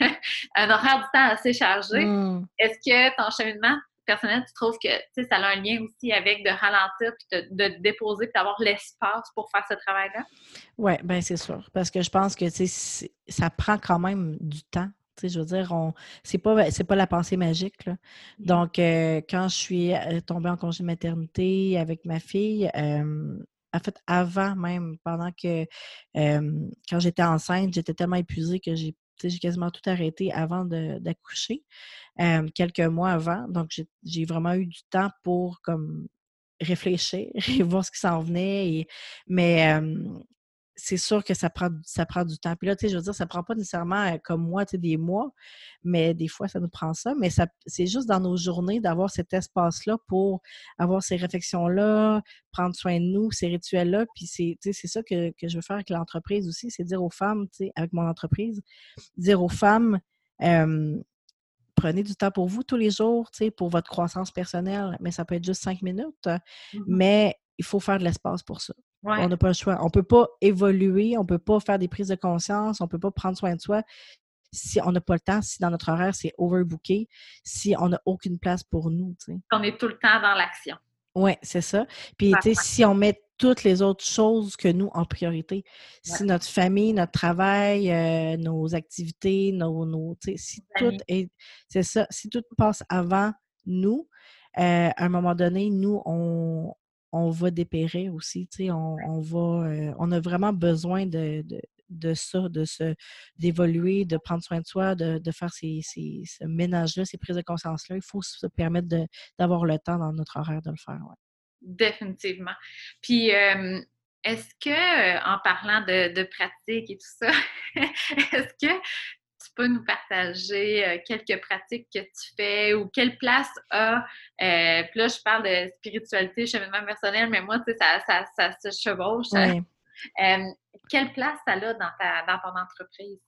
un horaire du temps assez chargé. Mm. Est-ce que ton cheminement personnel, tu trouves que ça a un lien aussi avec de ralentir, puis de, de déposer, puis d'avoir l'espace pour faire ce travail-là? Oui, bien c'est sûr. Parce que je pense que ça prend quand même du temps. Je veux dire, on c'est pas, pas la pensée magique. Là. Mmh. Donc, euh, quand je suis euh, tombée en congé de maternité avec ma fille, en fait, avant même, pendant que quand j'étais enceinte, j'étais tellement épuisée que j'ai j'ai quasiment tout arrêté avant d'accoucher, quelques mois avant. Donc, j'ai vraiment eu du temps pour comme réfléchir et voir ce qui s'en venait. mais c'est sûr que ça prend, ça prend du temps. Puis là, tu sais, je veux dire, ça prend pas nécessairement comme moi, tu sais, des mois, mais des fois, ça nous prend ça. Mais ça, c'est juste dans nos journées d'avoir cet espace-là pour avoir ces réflexions-là, prendre soin de nous, ces rituels-là. Puis c'est, tu sais, c'est ça que, que, je veux faire avec l'entreprise aussi, c'est dire aux femmes, tu sais, avec mon entreprise, dire aux femmes, prenez du temps pour vous tous les jours, tu sais, pour votre croissance personnelle, mais ça peut être juste cinq minutes, mmh mais il faut faire de l'espace pour ça. On n'a pas le choix. On ne peut pas évoluer, on ne peut pas faire des prises de conscience, on ne peut pas prendre soin de soi si on n'a pas le temps, si dans notre horaire c'est overbooké, si on n'a aucune place pour nous. On est tout le temps dans l'action. Oui, c'est ça. Puis, tu sais, si on met toutes les autres choses que nous en priorité, si notre famille, notre travail, euh, nos activités, nos, nos si tout est, c'est ça, si tout passe avant nous, euh, à un moment donné, nous, on, on va dépérir aussi. Tu sais, on, on va, euh, on a vraiment besoin de, de, ça, de se d'évoluer, de prendre soin de soi, de, de faire ces, ces, ce ménage-là, ces prises de conscience-là. Il faut se permettre d'avoir le temps dans notre horaire de le faire. Définitivement. Puis, est-ce que, en parlant de, de pratique et tout ça, est-ce que peux nous partager euh, quelques pratiques que tu fais ou quelle place a, euh, puis là, je parle de spiritualité, cheminement personnel, mais moi, tu sais, ça, ça, se chevauche. Euh, quelle place ça a dans, ta, dans ton entreprise?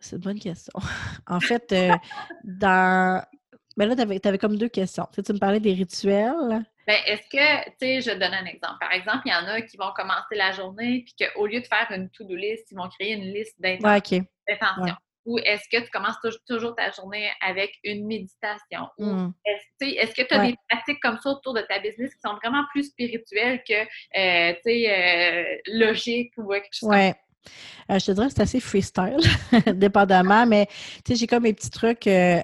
C'est une bonne question. en fait, dans. Ben là, tu avais, avais, comme deux questions. Tu, tu me parlais des rituels. Ben, est-ce que, tu sais, je donne un exemple. Par exemple, il y en a qui vont commencer la journée, puis qu'au lieu de faire une to-do list, ils vont créer une liste d'intentions. Ou est-ce que tu commences toujours ta journée avec une méditation? Ou mmh. est-ce, que tu as des pratiques comme ça autour de ta business qui sont vraiment plus spirituelles que, euh, tu sais, euh, logiques ou quelque chose ouais. Euh, je te dirais que c'est assez freestyle, dépendamment, mais tu sais, j'ai comme mes petits trucs. Euh,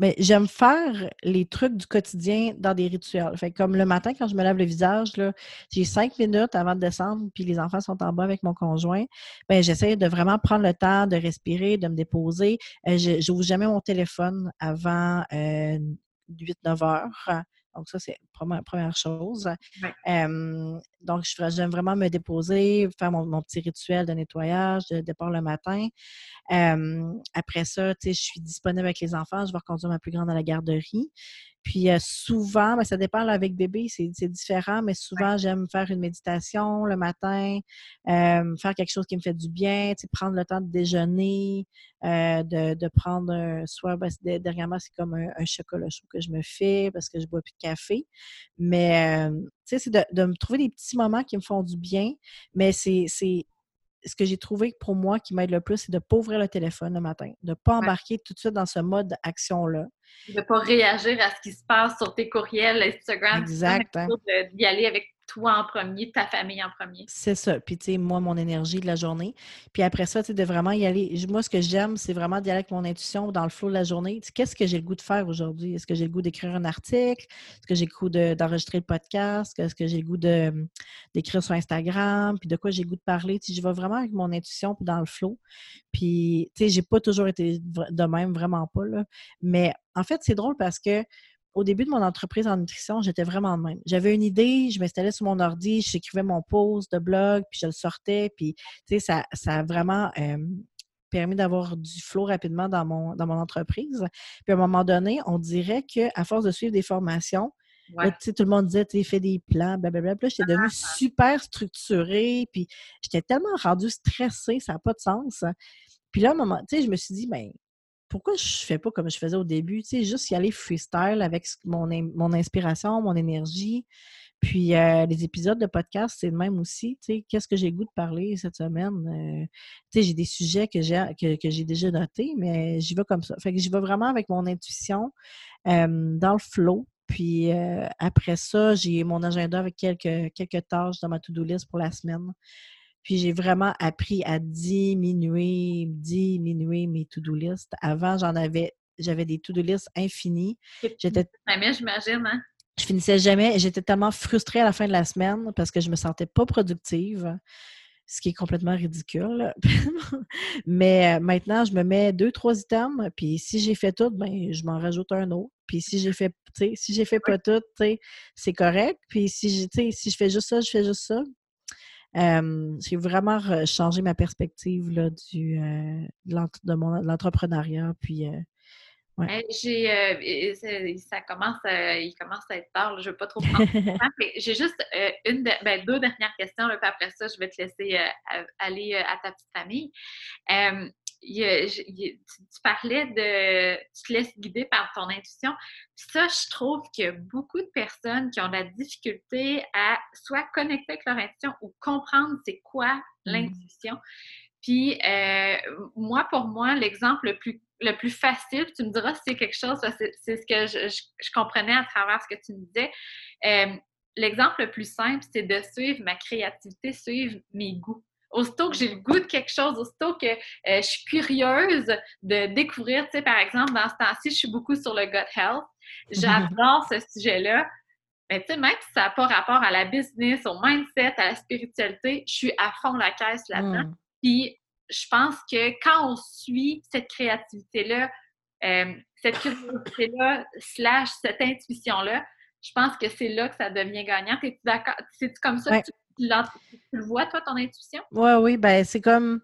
mais j'aime faire les trucs du quotidien dans des rituels. Fait comme le matin, quand je me lave le visage, j'ai cinq minutes avant de descendre, puis les enfants sont en bas avec mon conjoint. Ben, j'essaie de vraiment prendre le temps de respirer, de me déposer. Euh, je n'ouvre jamais mon téléphone avant euh, 8-9 heures. Donc, ça, c'est première chose. donc, j'aime vraiment me déposer, faire mon, petit rituel de nettoyage, de départ le matin. après ça, je suis disponible avec les enfants. Je vais reconduire ma plus grande à la garderie. Puis souvent, ben, ça dépend avec bébé, c'est différent, mais souvent j'aime faire une méditation le matin, faire quelque chose qui me fait du bien, prendre le temps de déjeuner, de, de, prendre soit ben, dernièrement c'est comme un, chocolat chaud que je me fais parce que je bois plus de café. Mais c'est de, de me trouver des petits moments qui me font du bien, mais c'est ce que j'ai trouvé pour moi qui m'aide le plus, c'est de ne pas ouvrir le téléphone le matin, de ne pas embarquer tout de suite dans ce mode action-là. De ne pas réagir à ce qui se passe sur tes courriels, Instagram. Exact. Hein. D'y aller avec toi en premier, ta famille en premier. C'est ça. Puis, tu sais, moi, mon énergie de la journée. Puis après ça, tu sais, de vraiment y aller. Moi, ce que j'aime, c'est vraiment d'y aller avec mon intuition dans le flot de la journée. Qu'est-ce que j'ai le goût de faire aujourd'hui? Est-ce que j'ai le goût d'écrire un article? Est-ce que j'ai le goût d'enregistrer le podcast? Est-ce que j'ai le goût d'écrire sur Instagram? Puis de quoi j'ai le goût de parler? Tu sais, je vais vraiment avec mon intuition puis dans le flot. Puis, tu sais, j'ai pas toujours été de même, vraiment pas, là. Mais en fait, c'est drôle parce que au début de mon entreprise en nutrition, j'étais vraiment de même. J'avais une idée, je m'installais sur mon ordi, j'écrivais mon post de blog, puis je le sortais, puis tu sais, ça, ça a vraiment permis d'avoir du flow rapidement dans mon, dans mon entreprise. Puis à un moment donné, on dirait qu'à force de suivre des formations, tout le monde disait, tu fais des plans, blablabla. Puis là, j'étais devenue ah! super structurée, puis j'étais tellement rendue stressée, ça n'a pas de sens. Puis là, à un moment, tu sais, je me suis dit, ben pourquoi je fais pas comme je faisais au début, tu sais, juste y aller freestyle avec mon, mon inspiration, mon énergie. Puis euh, les épisodes de podcast, c'est le même aussi. Tu sais, qu'est-ce que j'ai goût de parler cette semaine? Euh, tu sais, j'ai des sujets que j'ai que, j'ai déjà notés, mais j'y vais comme ça. Fait que j'y vais vraiment avec mon intuition dans le flow. Puis euh, après ça, j'ai mon agenda avec quelques, quelques tâches dans ma to-do list pour la semaine. Puis j'ai vraiment appris à diminuer, diminuer mes to-do list. Avant, j'en avais, j'avais des to-do list infinis. J'étais. j'imagine, hein? Je finissais jamais. J'étais tellement frustrée à la fin de la semaine parce que je me sentais pas productive, ce qui est complètement ridicule. Mais euh, maintenant, je me mets deux, trois items, puis si j'ai fait tout, ben je m'en rajoute un autre. Puis si j'ai fait, si j'ai fait pas tout, c'est correct. Puis si, si je fais juste ça, je fais juste ça j'ai vraiment changé ma perspective là, du, de l'entrepreneuriat. Puis, j'ai, ça commence, il commence à être tard. je ne veux pas trop prendre temps. J'ai juste une ben, deux dernières questions. après ça, je vais te laisser aller à ta petite famille tu, parlais de tu te laisses guider par ton intuition. ça, je trouve qu'il y a beaucoup de personnes qui ont de la difficulté à soit connecter avec leur intuition ou comprendre c'est quoi mmh. l'intuition. Puis euh, moi, pour moi, l'exemple le plus, le plus facile, tu me diras si c'est quelque chose, c'est ce que je, comprenais à travers ce que tu me disais. Euh, l'exemple le plus simple, c'est de suivre ma créativité, suivre mes goûts. Aussitôt que j'ai le goût de quelque chose, aussitôt que euh, je suis curieuse de découvrir, tu sais, par exemple, dans ce temps-ci, je suis beaucoup sur le gut health. J'adore ce sujet-là. Mais tu sais, même si ça n'a pas rapport à la business, au mindset, à la spiritualité, je suis à fond la caisse là-dedans. Hmm. Puis je pense que quand on suit cette créativité-là, euh, cette curiosité-là, slash cette intuition-là, je pense que c'est là que ça devient gagnant. Es-tu d'accord? C'est comme ça? Que tu tu le vois, toi, ton intuition? Oui, oui, ben c'est comme.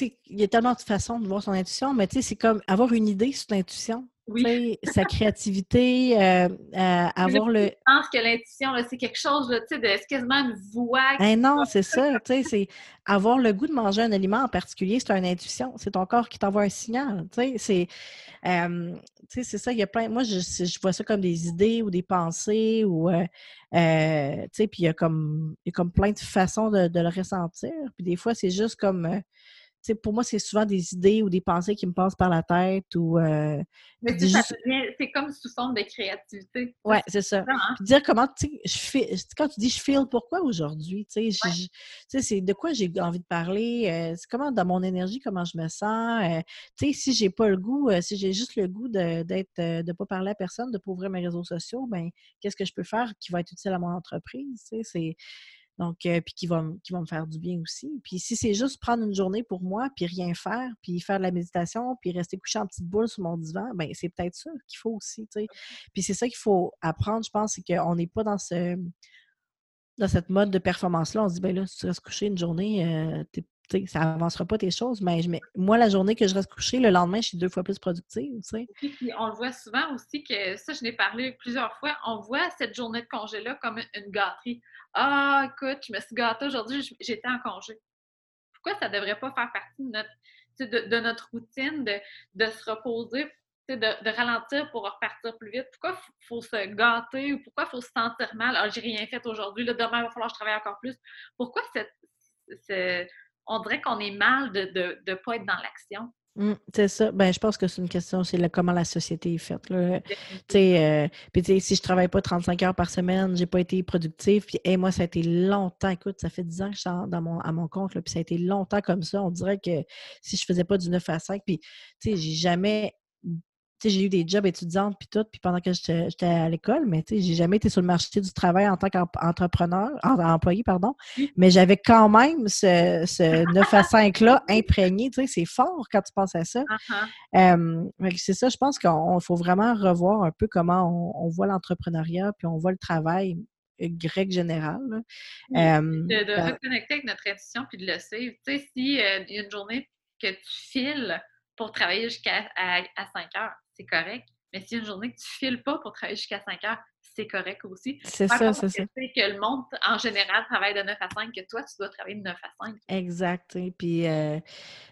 Il y a tellement de façons de voir son intuition, mais tu sais, c'est comme avoir une idée sur ton intuition. Oui. sa créativité, euh, euh, avoir le. Je pense que l'intuition, c'est quelque chose, tu sais, de quasiment une voix. Ben non, c'est ça, tu sais, c'est avoir le goût de manger un aliment en particulier, c'est une intuition. C'est ton corps qui t'envoie un signal, tu sais, c'est. Euh, tu sais, c'est ça, il y a plein. Moi, je, je, vois ça comme des idées ou des pensées ou. tu sais, puis il y, a comme, il y a comme plein de façons de, de le ressentir. Puis des fois, c'est juste comme pour moi, c'est souvent des idées ou des pensées qui me passent par la tête ou. Euh, Mais c'est comme sous forme de créativité. Oui, c'est ça. Hein? dire comment, tu sais, quand tu dis je feel pourquoi aujourd'hui, tu sais, c'est de quoi j'ai envie de parler, euh, c'est comment dans mon énergie, comment je me sens. Euh, tu sais, si j'ai pas le goût, si j'ai juste le goût d'être, de ne pas parler à personne, de pas ouvrir mes réseaux sociaux, ben qu'est-ce que je peux faire qui va être utile à mon entreprise? Tu sais, c'est donc, euh, puis qui va, qui va me faire du bien aussi. Puis si c'est juste prendre une journée pour moi, puis rien faire, puis faire de la méditation, puis rester couché en petite boule sur mon divan, ben c'est peut-être ça qu'il faut aussi, tu sais. Puis c'est ça qu'il faut apprendre, je pense, c'est qu'on n'est pas dans ce dans cette mode de performance-là. On se dit, ben là, si tu restes couché une journée, euh, ça n'avancera pas tes choses, mais, moi, la journée que je reste couché, le lendemain, je suis deux fois plus productive. Puis, on le voit souvent aussi que ça, je l'ai parlé plusieurs fois, on voit cette journée de congé-là comme une gâterie. Ah, écoute, je me suis gâtée aujourd'hui, j'étais en congé. Pourquoi ça ne devrait pas faire partie de notre, de, routine de, se reposer, de, ralentir pour repartir plus vite? Pourquoi il faut se gâter ou pourquoi il faut se sentir mal? Ah, j'ai rien fait aujourd'hui, demain, il va falloir que je travaille encore plus. Pourquoi cette, on dirait qu'on est mal de ne pas être dans l'action? Mmh, c'est ça. Ben, je pense que c'est une question, c'est comment la société est faite. Là. Euh, puis si je travaille pas 35 heures par semaine, j'ai pas été productive. Puis moi, ça a été longtemps. Écoute, ça fait 10 ans que je suis dans mon, à mon compte. Là, puis ça a été longtemps comme ça. On dirait que si je faisais pas du 9 à 5, puis j'ai jamais j'ai eu des jobs étudiantes puis tout, puis pendant que j'étais à l'école, mais tu sais, j'ai jamais été sur le marché du travail en tant qu'entrepreneur, employé, pardon. Mais j'avais quand même ce, ce 9 à 5-là imprégné. Tu sais, c'est fort quand tu penses à ça. Uh-huh. c'est ça, je pense qu'il faut vraiment revoir un peu comment on, voit l'entrepreneuriat, puis on voit le travail grec général. de, de reconnecter avec notre intuition puis de le suivre. Tu sais, si euh, y a une journée que tu files pour travailler jusqu'à à, 5 heures, c'est correct. Mais si une journée que tu files pas pour travailler jusqu'à 5 heures, c'est correct aussi. C'est ça, c'est ça. que le monde, en général, travaille de 9 à 5, que toi, tu dois travailler de 9 à 5. Exact. Puis, euh,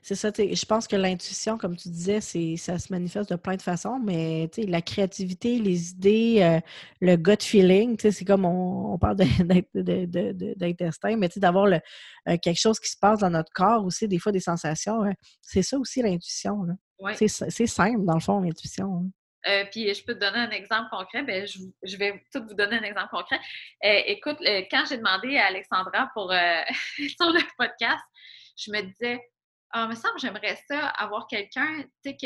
c'est ça. Je pense que l'intuition, comme tu disais, ça se manifeste de plein de façons, mais la créativité, les idées, euh, le gut feeling, c'est comme on, parle d'intestin, mais d'avoir euh, quelque chose qui se passe dans notre corps aussi, des fois des sensations, hein. c'est ça aussi l'intuition. C'est simple, dans le fond, l'intuition. Hein. Euh, puis je peux te donner un exemple concret. Ben, je, vais tout vous donner un exemple concret. Euh, écoute, euh, quand j'ai demandé à Alexandra pour sur le podcast, je me disais, ah, me semble j'aimerais ça avoir quelqu'un, qui,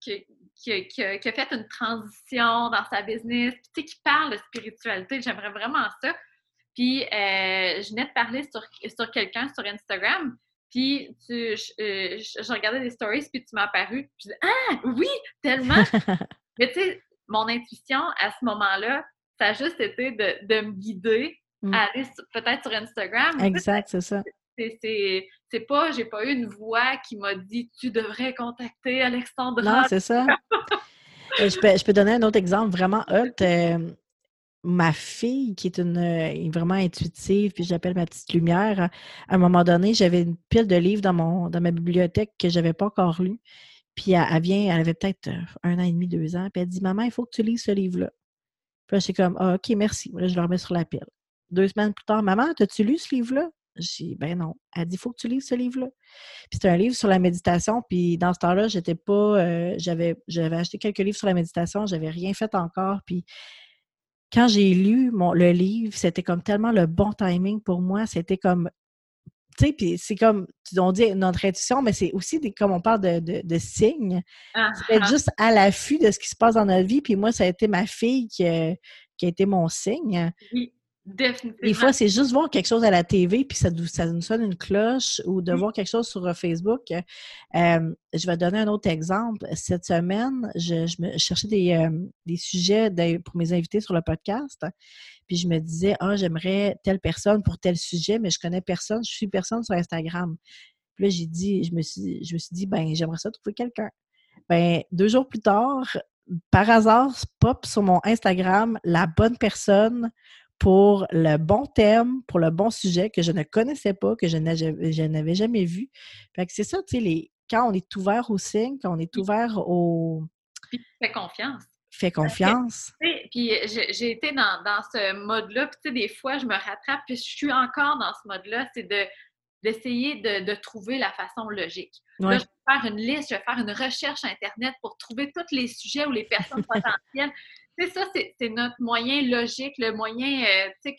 qui, qui, a fait une transition dans sa business, qui parle de spiritualité. J'aimerais vraiment ça. Puis je venais de parler sur, sur quelqu'un sur Instagram. Puis tu, euh, je, regardais des stories, puis tu m'as apparu. Puis je dis Ah, oui, tellement! Mais tu sais, mon intuition à ce moment-là, ça a juste été de, de me guider mm. à aller peut-être sur Instagram. Exact, c'est ça. C'est pas, j'ai pas eu une voix qui m'a dit tu devrais contacter Alexandra. Non, c'est ça. Euh, je, peux, je peux donner un autre exemple vraiment hot. Euh, ma fille, qui est une euh, vraiment intuitive, puis j'appelle ma petite lumière, à un moment donné, j'avais une pile de livres dans, mon, dans ma bibliothèque que je n'avais pas encore lu. Puis elle, vient, elle avait peut-être euh, un an et demi, deux ans, puis elle dit Maman, il faut que tu lises ce livre-là. Puis là, c'est comme ah, OK, merci. Là, je le remets sur la pile. Deux semaines plus tard, Maman, as-tu lu ce livre-là? Je dis Ben non. Elle dit Il faut que tu lises ce livre-là. Puis c'est un livre sur la méditation. Puis dans ce temps-là, j'étais pas. Euh, j'avais, j'avais acheté quelques livres sur la méditation, j'avais rien fait encore. Puis quand j'ai lu mon, le livre, c'était comme tellement le bon timing pour moi. C'était comme, tu sais, puis c'est comme, on dit notre intuition, mais c'est aussi des, comme on parle de, de, signes. Ah, c'est ah. juste à l'affût de ce qui se passe dans notre vie. Puis moi, ça a été ma fille qui, qui a été mon signe. Oui. Des fois, c'est juste voir quelque chose à la TV, puis ça, ça nous sonne une cloche, ou de voir quelque chose sur euh, Facebook. Euh, je vais donner un autre exemple. Cette semaine, je, me, cherchais des, euh, des sujets pour mes invités sur le podcast, puis je me disais, ah, j'aimerais telle personne pour tel sujet, mais je connais personne, je suis personne sur Instagram. Puis là, j'ai dit, je me suis, je me suis dit, ben, j'aimerais ça trouver quelqu'un. Ben, deux jours plus tard, par hasard, pop sur mon Instagram la bonne personne pour le bon thème, pour le bon sujet que je ne connaissais pas, que je n'avais jamais vu. Fait que c'est ça, tu sais, les, quand on est ouvert au signe, quand on est ouvert au... Puis fais confiance. Fais confiance. puis j'ai été dans, ce mode-là, puis tu sais, des fois, je me rattrape, puis je suis encore dans ce mode-là, c'est de d'essayer de, trouver la façon logique. Là, je vais faire une liste, je vais faire une recherche Internet pour trouver tous les sujets ou les personnes potentielles c'est ça, c'est notre moyen logique, le moyen, euh, tu sais,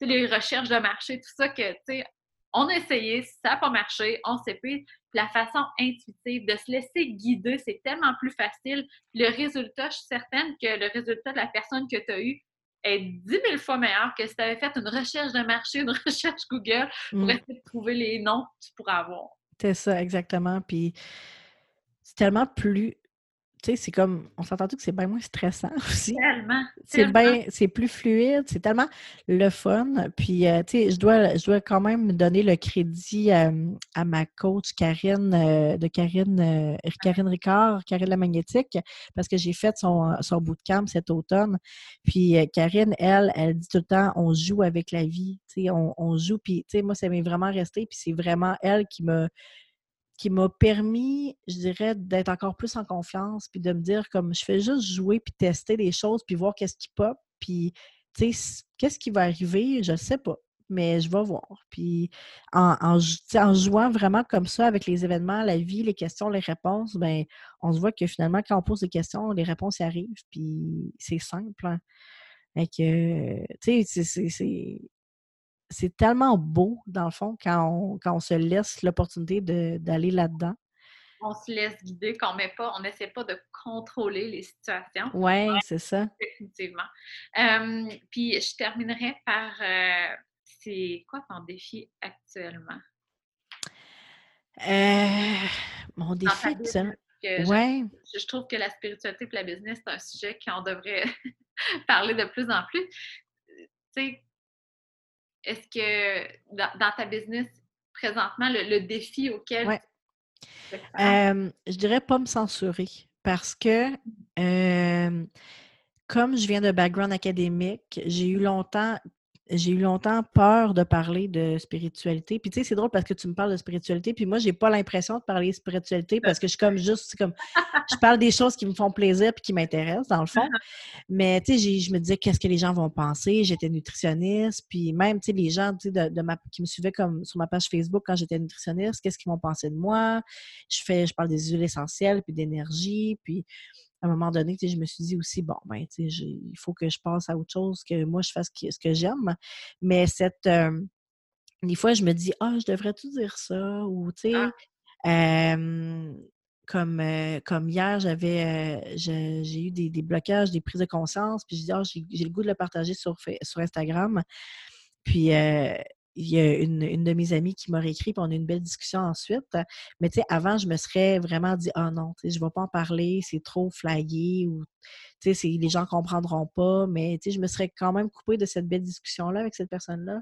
que les recherches de marché, tout ça, que, tu sais, on a essayé, ça n'a pas marché, on s'est pris. La façon intuitive de se laisser guider, c'est tellement plus facile. Le résultat, je suis certaine que le résultat de la personne que tu as eu est dix mille fois meilleur que si tu avais fait une recherche de marché, une recherche Google pour mm. essayer de trouver les noms que tu pourrais avoir. C'est ça, exactement. Puis c'est tellement plus tu sais, c'est comme, on s'entend que c'est bien moins stressant aussi. Tellement. C'est c'est plus fluide, c'est tellement le fun. Puis, euh, tu sais, je dois, je dois quand même donner le crédit à ma coach Karine, euh, de Karine, euh, Karine Ricard, Karine la Magnétique, parce que j'ai fait son, son bootcamp cet automne. Puis, Karine, elle, elle dit tout le temps, on joue avec la vie, tu sais, on, on joue. Puis, tu sais, moi, ça m'est vraiment resté. Puis, c'est vraiment elle qui me qui m'a permis, je dirais, d'être encore plus en confiance, puis de me dire comme je fais juste jouer puis tester des choses, puis voir qu'est-ce qui pop, puis tu sais, qu'est-ce qui va arriver, je sais pas. mais je vais voir. Puis en, jouant vraiment comme ça avec les événements, la vie, les questions, les réponses, ben on se voit que finalement, quand on pose des questions, les réponses y arrivent, puis c'est simple. Hein. que, tu sais, c'est tellement beau, dans le fond, quand on, quand on se laisse l'opportunité d'aller là-dedans on se laisse guider, qu'on met pas, on n'essaie pas de contrôler les situations. Oui, c'est ça. Définitivement. puis je terminerai par euh, c'est quoi ton défi actuellement? Euh, mon défi actuellement. Ouais. Je, trouve que la spiritualité et la business, c'est un sujet qu'on devrait parler de plus en plus. Tu sais, est-ce que dans, ta business, présentement, le, défi auquel je dirais pas me censurer parce que comme je viens de background académique, j'ai eu longtemps j'ai eu longtemps peur de parler de spiritualité. Puis tu sais, c'est drôle parce que tu me parles de spiritualité, puis moi, j'ai pas l'impression de parler de spiritualité parce que je suis comme juste, comme, je parle des choses qui me font plaisir puis qui m'intéressent, dans le fond. Mais tu sais, je me disais, qu'est-ce que les gens vont penser? J'étais nutritionniste, puis même, tu sais, les gens, tu sais, de, ma, qui me suivaient comme sur ma page Facebook quand j'étais nutritionniste, qu'est-ce qu'ils vont penser de moi? Je fais, je parle des huiles essentielles, puis d'énergie, puis à un moment donné, je me suis dit aussi, bon, ben, il faut que je passe à autre chose, que moi, je fasse ce que j'aime. Mais cette. des fois, je me dis, ah, je devrais-tu dire ça? Ou, tu sais, ah. comme, comme hier, j'avais j'ai eu des, blocages, des prises de conscience, puis je dis, ah, j'ai le goût de le partager sur, sur Instagram. Puis, il y a une, de mes amies qui m'a réécrit, puis on a eu une belle discussion ensuite. Mais tu sais, avant, je me serais vraiment dit Ah non, tu sais, je ne vais pas en parler, c'est trop flyé ou tu sais, les gens ne comprendront pas. Mais tu sais, je me serais quand même coupée de cette belle discussion-là avec cette personne-là.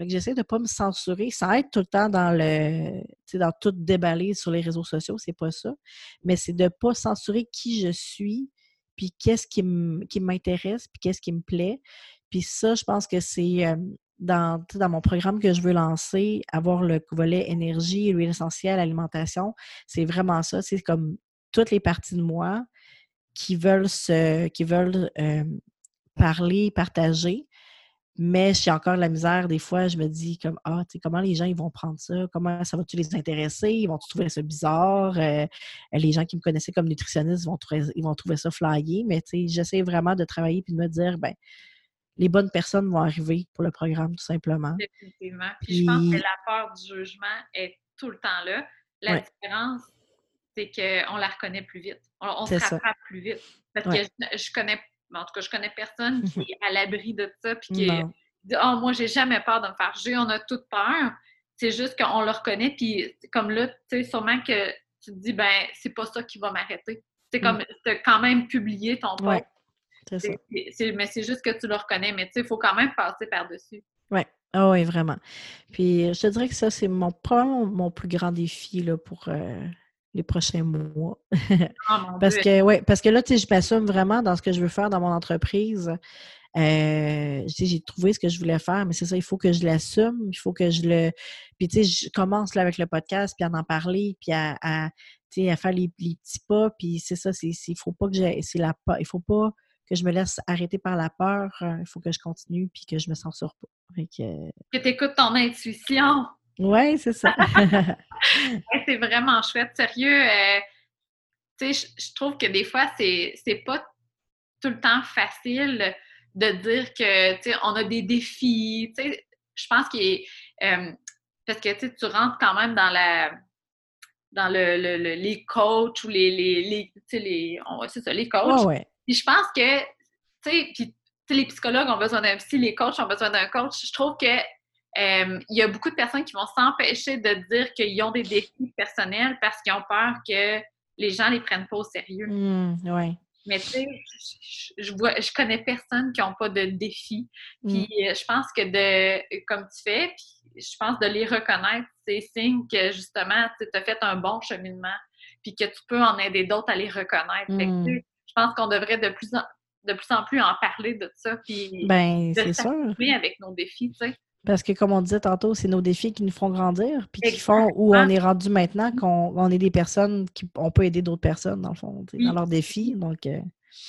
j'essaie de ne pas me censurer sans être tout le temps dans le tu sais, dans tout déballer sur les réseaux sociaux, c'est pas ça. Mais c'est de ne pas censurer qui je suis, puis qu'est-ce qui m'intéresse, puis qu'est-ce qui me plaît. Puis ça, je pense que c'est dans, dans mon programme que je veux lancer, avoir le volet énergie, l'huile essentielle, alimentation, c'est vraiment ça. C'est comme toutes les parties de moi qui veulent se, qui veulent parler, partager. Mais j'ai encore la misère. Des fois, je me dis comme Ah, tu sais, comment les gens ils vont prendre ça? Comment ça va-tu les intéresser? Ils vont trouver ça bizarre? Euh, les gens qui me connaissaient comme nutritionniste vont trouver, ils vont trouver ça flyé. Mais tu sais, j'essaie vraiment de travailler puis de me dire ben les bonnes personnes vont arriver pour le programme, tout simplement. Définitivement. Puis, je pense que la peur du jugement est tout le temps là. La différence, c'est qu'on la reconnaît plus vite. On, se rattrape plus vite. Parce que je, connais, en tout cas, je connais personne qui est à l'abri de ça, puis qui dit Oh, moi, j'ai jamais peur de me faire juger. On a toute peur. C'est juste qu'on le reconnaît, puis comme là, tu sais, sûrement que tu te dis Ben, c'est pas ça qui va m'arrêter. C'est mm. comme, tu as quand même publié ton post mais c'est juste que tu le reconnais, mais tu sais, il faut quand même passer par-dessus. Oui. Ah oui, vraiment. Puis je te dirais que ça, c'est mon, probablement mon plus grand défi là, pour euh, les prochains mois. Ah, parce, que, ouais, parce que là, tu sais, je m'assume vraiment dans ce que je veux faire dans mon entreprise. Euh, j'ai trouvé ce que je voulais faire, mais c'est ça, il faut que je l'assume, il faut que je le. Puis, tu sais, je commence là avec le podcast, puis à en parler, puis à, à, à faire les, petits pas, puis c'est ça, c'est, il faut pas que j'ai. la Il faut pas que je me laisse arrêter par la peur, euh, il faut que je continue puis que je me censure pas. que tu écoutes ton intuition. Oui, c'est ça. c'est vraiment chouette. Sérieux, euh, tu sais, je trouve que des fois, c'est pas tout le temps facile de dire que, tu sais, on a des défis. Tu sais, je pense que, euh, parce que, tu rentres quand même dans la dans le, les coachs ou les, les, les, les c'est ça, les coachs. Puis je pense que, tu sais, puis les psychologues ont besoin d'un psy, les coachs ont besoin d'un coach. Je trouve que il y a beaucoup de personnes qui vont s'empêcher de dire qu'ils ont des défis personnels parce qu'ils ont peur que les gens les prennent pas au sérieux. Mmh, ouais. Mais tu sais, je, vois, je connais personne qui n'ont pas de défis. Mmh. Puis euh, je pense que de, comme tu fais, puis je pense de les reconnaître, c'est signe que justement, tu as fait un bon cheminement, puis que tu peux en aider d'autres à les reconnaître. Mmh je pense qu'on devrait de plus en, de plus en plus en parler de ça, puis ben, c'est sûr. avec nos défis, tu sais. Parce que, comme on disait tantôt, c'est nos défis qui nous font grandir, puis qui font où on est rendu maintenant, qu'on on est des personnes qui on peut aider d'autres personnes, dans le fond, dans leurs défis. Donc, euh,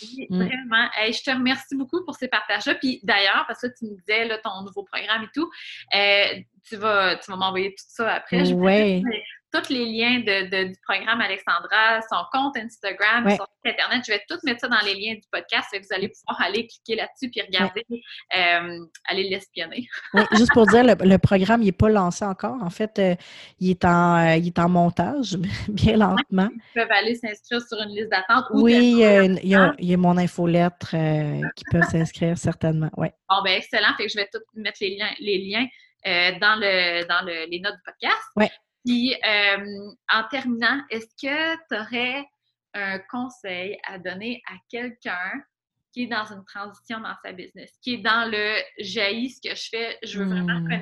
Oui, mm. vraiment. je te remercie beaucoup pour ces partages-là. Puis d'ailleurs, parce que tu me disais là, ton nouveau programme et tout, euh, tu vas, tu vas m'envoyer tout ça après. Oui tous les liens de, du programme Alexandra, son compte Instagram, son site Internet. Je vais tout mettre ça dans les liens du podcast et vous allez pouvoir aller cliquer là-dessus puis regarder, euh, aller l'espionner. juste pour dire, le, programme, il n'est pas lancé encore. En fait, euh, il, est en, euh, il est en montage, bien lentement. Ils peuvent aller s'inscrire sur une liste d'attente. Oui, il y, a, il y, a, mon infolettre qui peuvent s'inscrire certainement. Ouais. Bon, ben excellent. Fait que je vais tout mettre les liens, les liens dans, le, dans le, les notes du podcast. Oui. Puis, euh, en terminant, est-ce que tu aurais un conseil à donner à quelqu'un qui est dans une transition dans sa business, qui est dans le jaillit ce que je fais, je veux vraiment hmm.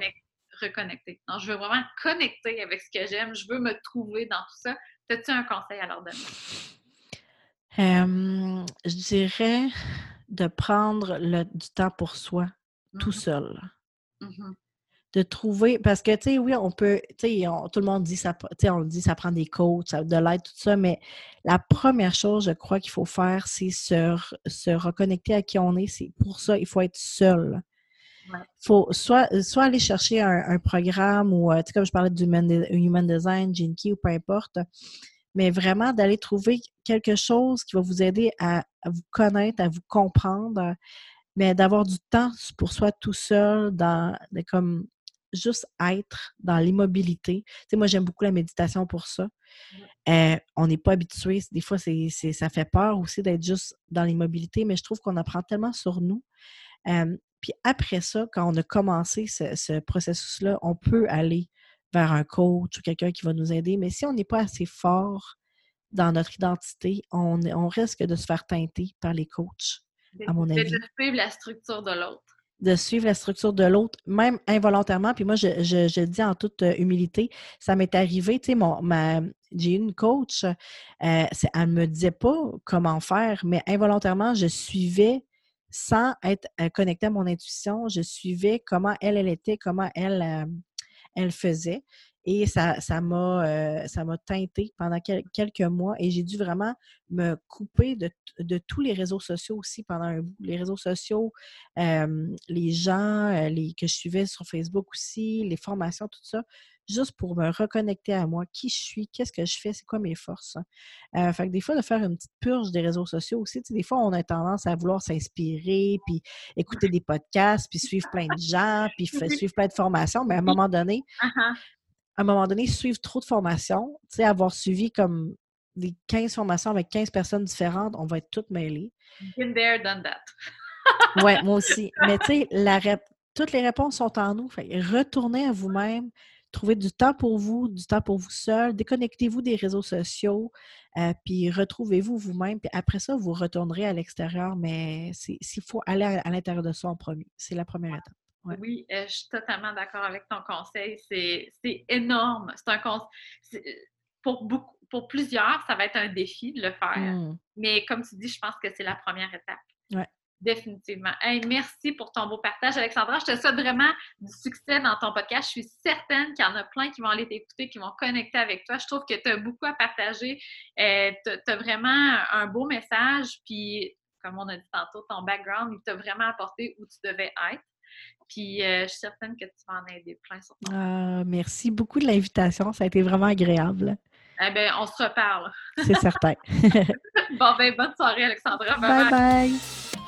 reconnecter. Non, je veux vraiment connecter avec ce que j'aime, je veux me trouver dans tout ça. As-tu un conseil à leur donner? je dirais de prendre le, du temps pour soi, tout mm-hmm. seul. Mm-hmm de trouver, parce que, tu sais, oui, on peut, tu sais, tout le monde dit ça, tu sais, on dit ça prend des coachs, de l'aide, tout ça, mais la première chose, je crois qu'il faut faire, c'est se, se reconnecter à qui on est. C'est pour ça, il faut être seul. Il faut soit, soit aller chercher un, programme ou, euh, tu sais, comme je parlais du human, design, Gene Key ou peu importe, mais vraiment d'aller trouver quelque chose qui va vous aider à, à vous connaître, à vous comprendre, mais d'avoir du temps pour soi tout seul, dans, comme juste être dans l'immobilité. Tu sais, moi, j'aime beaucoup la méditation pour ça. Euh, on n'est pas habitué. Des fois, c'est, ça fait peur aussi d'être juste dans l'immobilité, mais je trouve qu'on apprend tellement sur nous. Euh, puis après ça, quand on a commencé ce, processus-là, on peut aller vers un coach ou quelqu'un qui va nous aider. Mais si on n'est pas assez fort dans notre identité, on, on risque de se faire teinter par les coachs, à mon avis. De suivre la structure de l'autre de suivre la structure de l'autre, même involontairement. Puis moi, je, je, dis en toute euh, humilité, ça m'est arrivé, tu sais, mon, ma, j'ai une coach, euh, elle ne me disait pas comment faire, mais involontairement, je suivais sans être euh, connectée à mon intuition, je suivais comment elle, elle était, comment elle, elle faisait. Et ça, ça m'a euh, teinté pendant quelques mois et j'ai dû vraiment me couper de, de, tous les réseaux sociaux aussi pendant un bout. Les réseaux sociaux, les gens euh, les, que je suivais sur Facebook aussi, les formations, tout ça, juste pour me reconnecter à moi, qui je suis, qu'est-ce que je fais, c'est quoi mes forces. Hein? Euh, fait que des fois, de faire une petite purge des réseaux sociaux aussi, tu sais, des fois, on a tendance à vouloir s'inspirer, puis écouter des podcasts, puis suivre plein de gens, puis suivre plein de formations, mais à un moment donné, uh-huh à un moment donné, suivre trop de formations, tu sais, avoir suivi comme des 15 formations avec 15 personnes différentes, on va être toutes mêlées. Been there, done that. oui, moi aussi. Mais tu sais, toutes les réponses sont en nous. retournez à vous-même, trouvez du temps pour vous, du temps pour vous seul, déconnectez-vous des réseaux sociaux, euh, puis retrouvez-vous vous-même. Puis après ça, vous retournerez à l'extérieur, mais s'il faut aller à, à l'intérieur de soi en premier. C'est la première étape. Oui, euh, je suis totalement d'accord avec ton conseil. C'est énorme. C'est un conseil. Pour, beaucoup, pour plusieurs, ça va être un défi de le faire. Mmh. Mais comme tu dis, je pense que c'est la première étape. Ouais. Définitivement. merci pour ton beau partage, Alexandra. Je te souhaite vraiment du succès dans ton podcast. Je suis certaine qu'il y en a plein qui vont aller t'écouter, qui vont connecter avec toi. Je trouve que tu as beaucoup à partager. Euh, tu as vraiment un beau message. Puis, comme on a dit tantôt, ton background, il t'a vraiment apporté où tu devais être. Puis euh, je suis certaine que tu vas en aider plein sur ton ah, Merci beaucoup de l'invitation. Ça a été vraiment agréable. Eh bien, on se reparle. C'est certain. bon, ben, bonne soirée, Alexandra. bye. bye.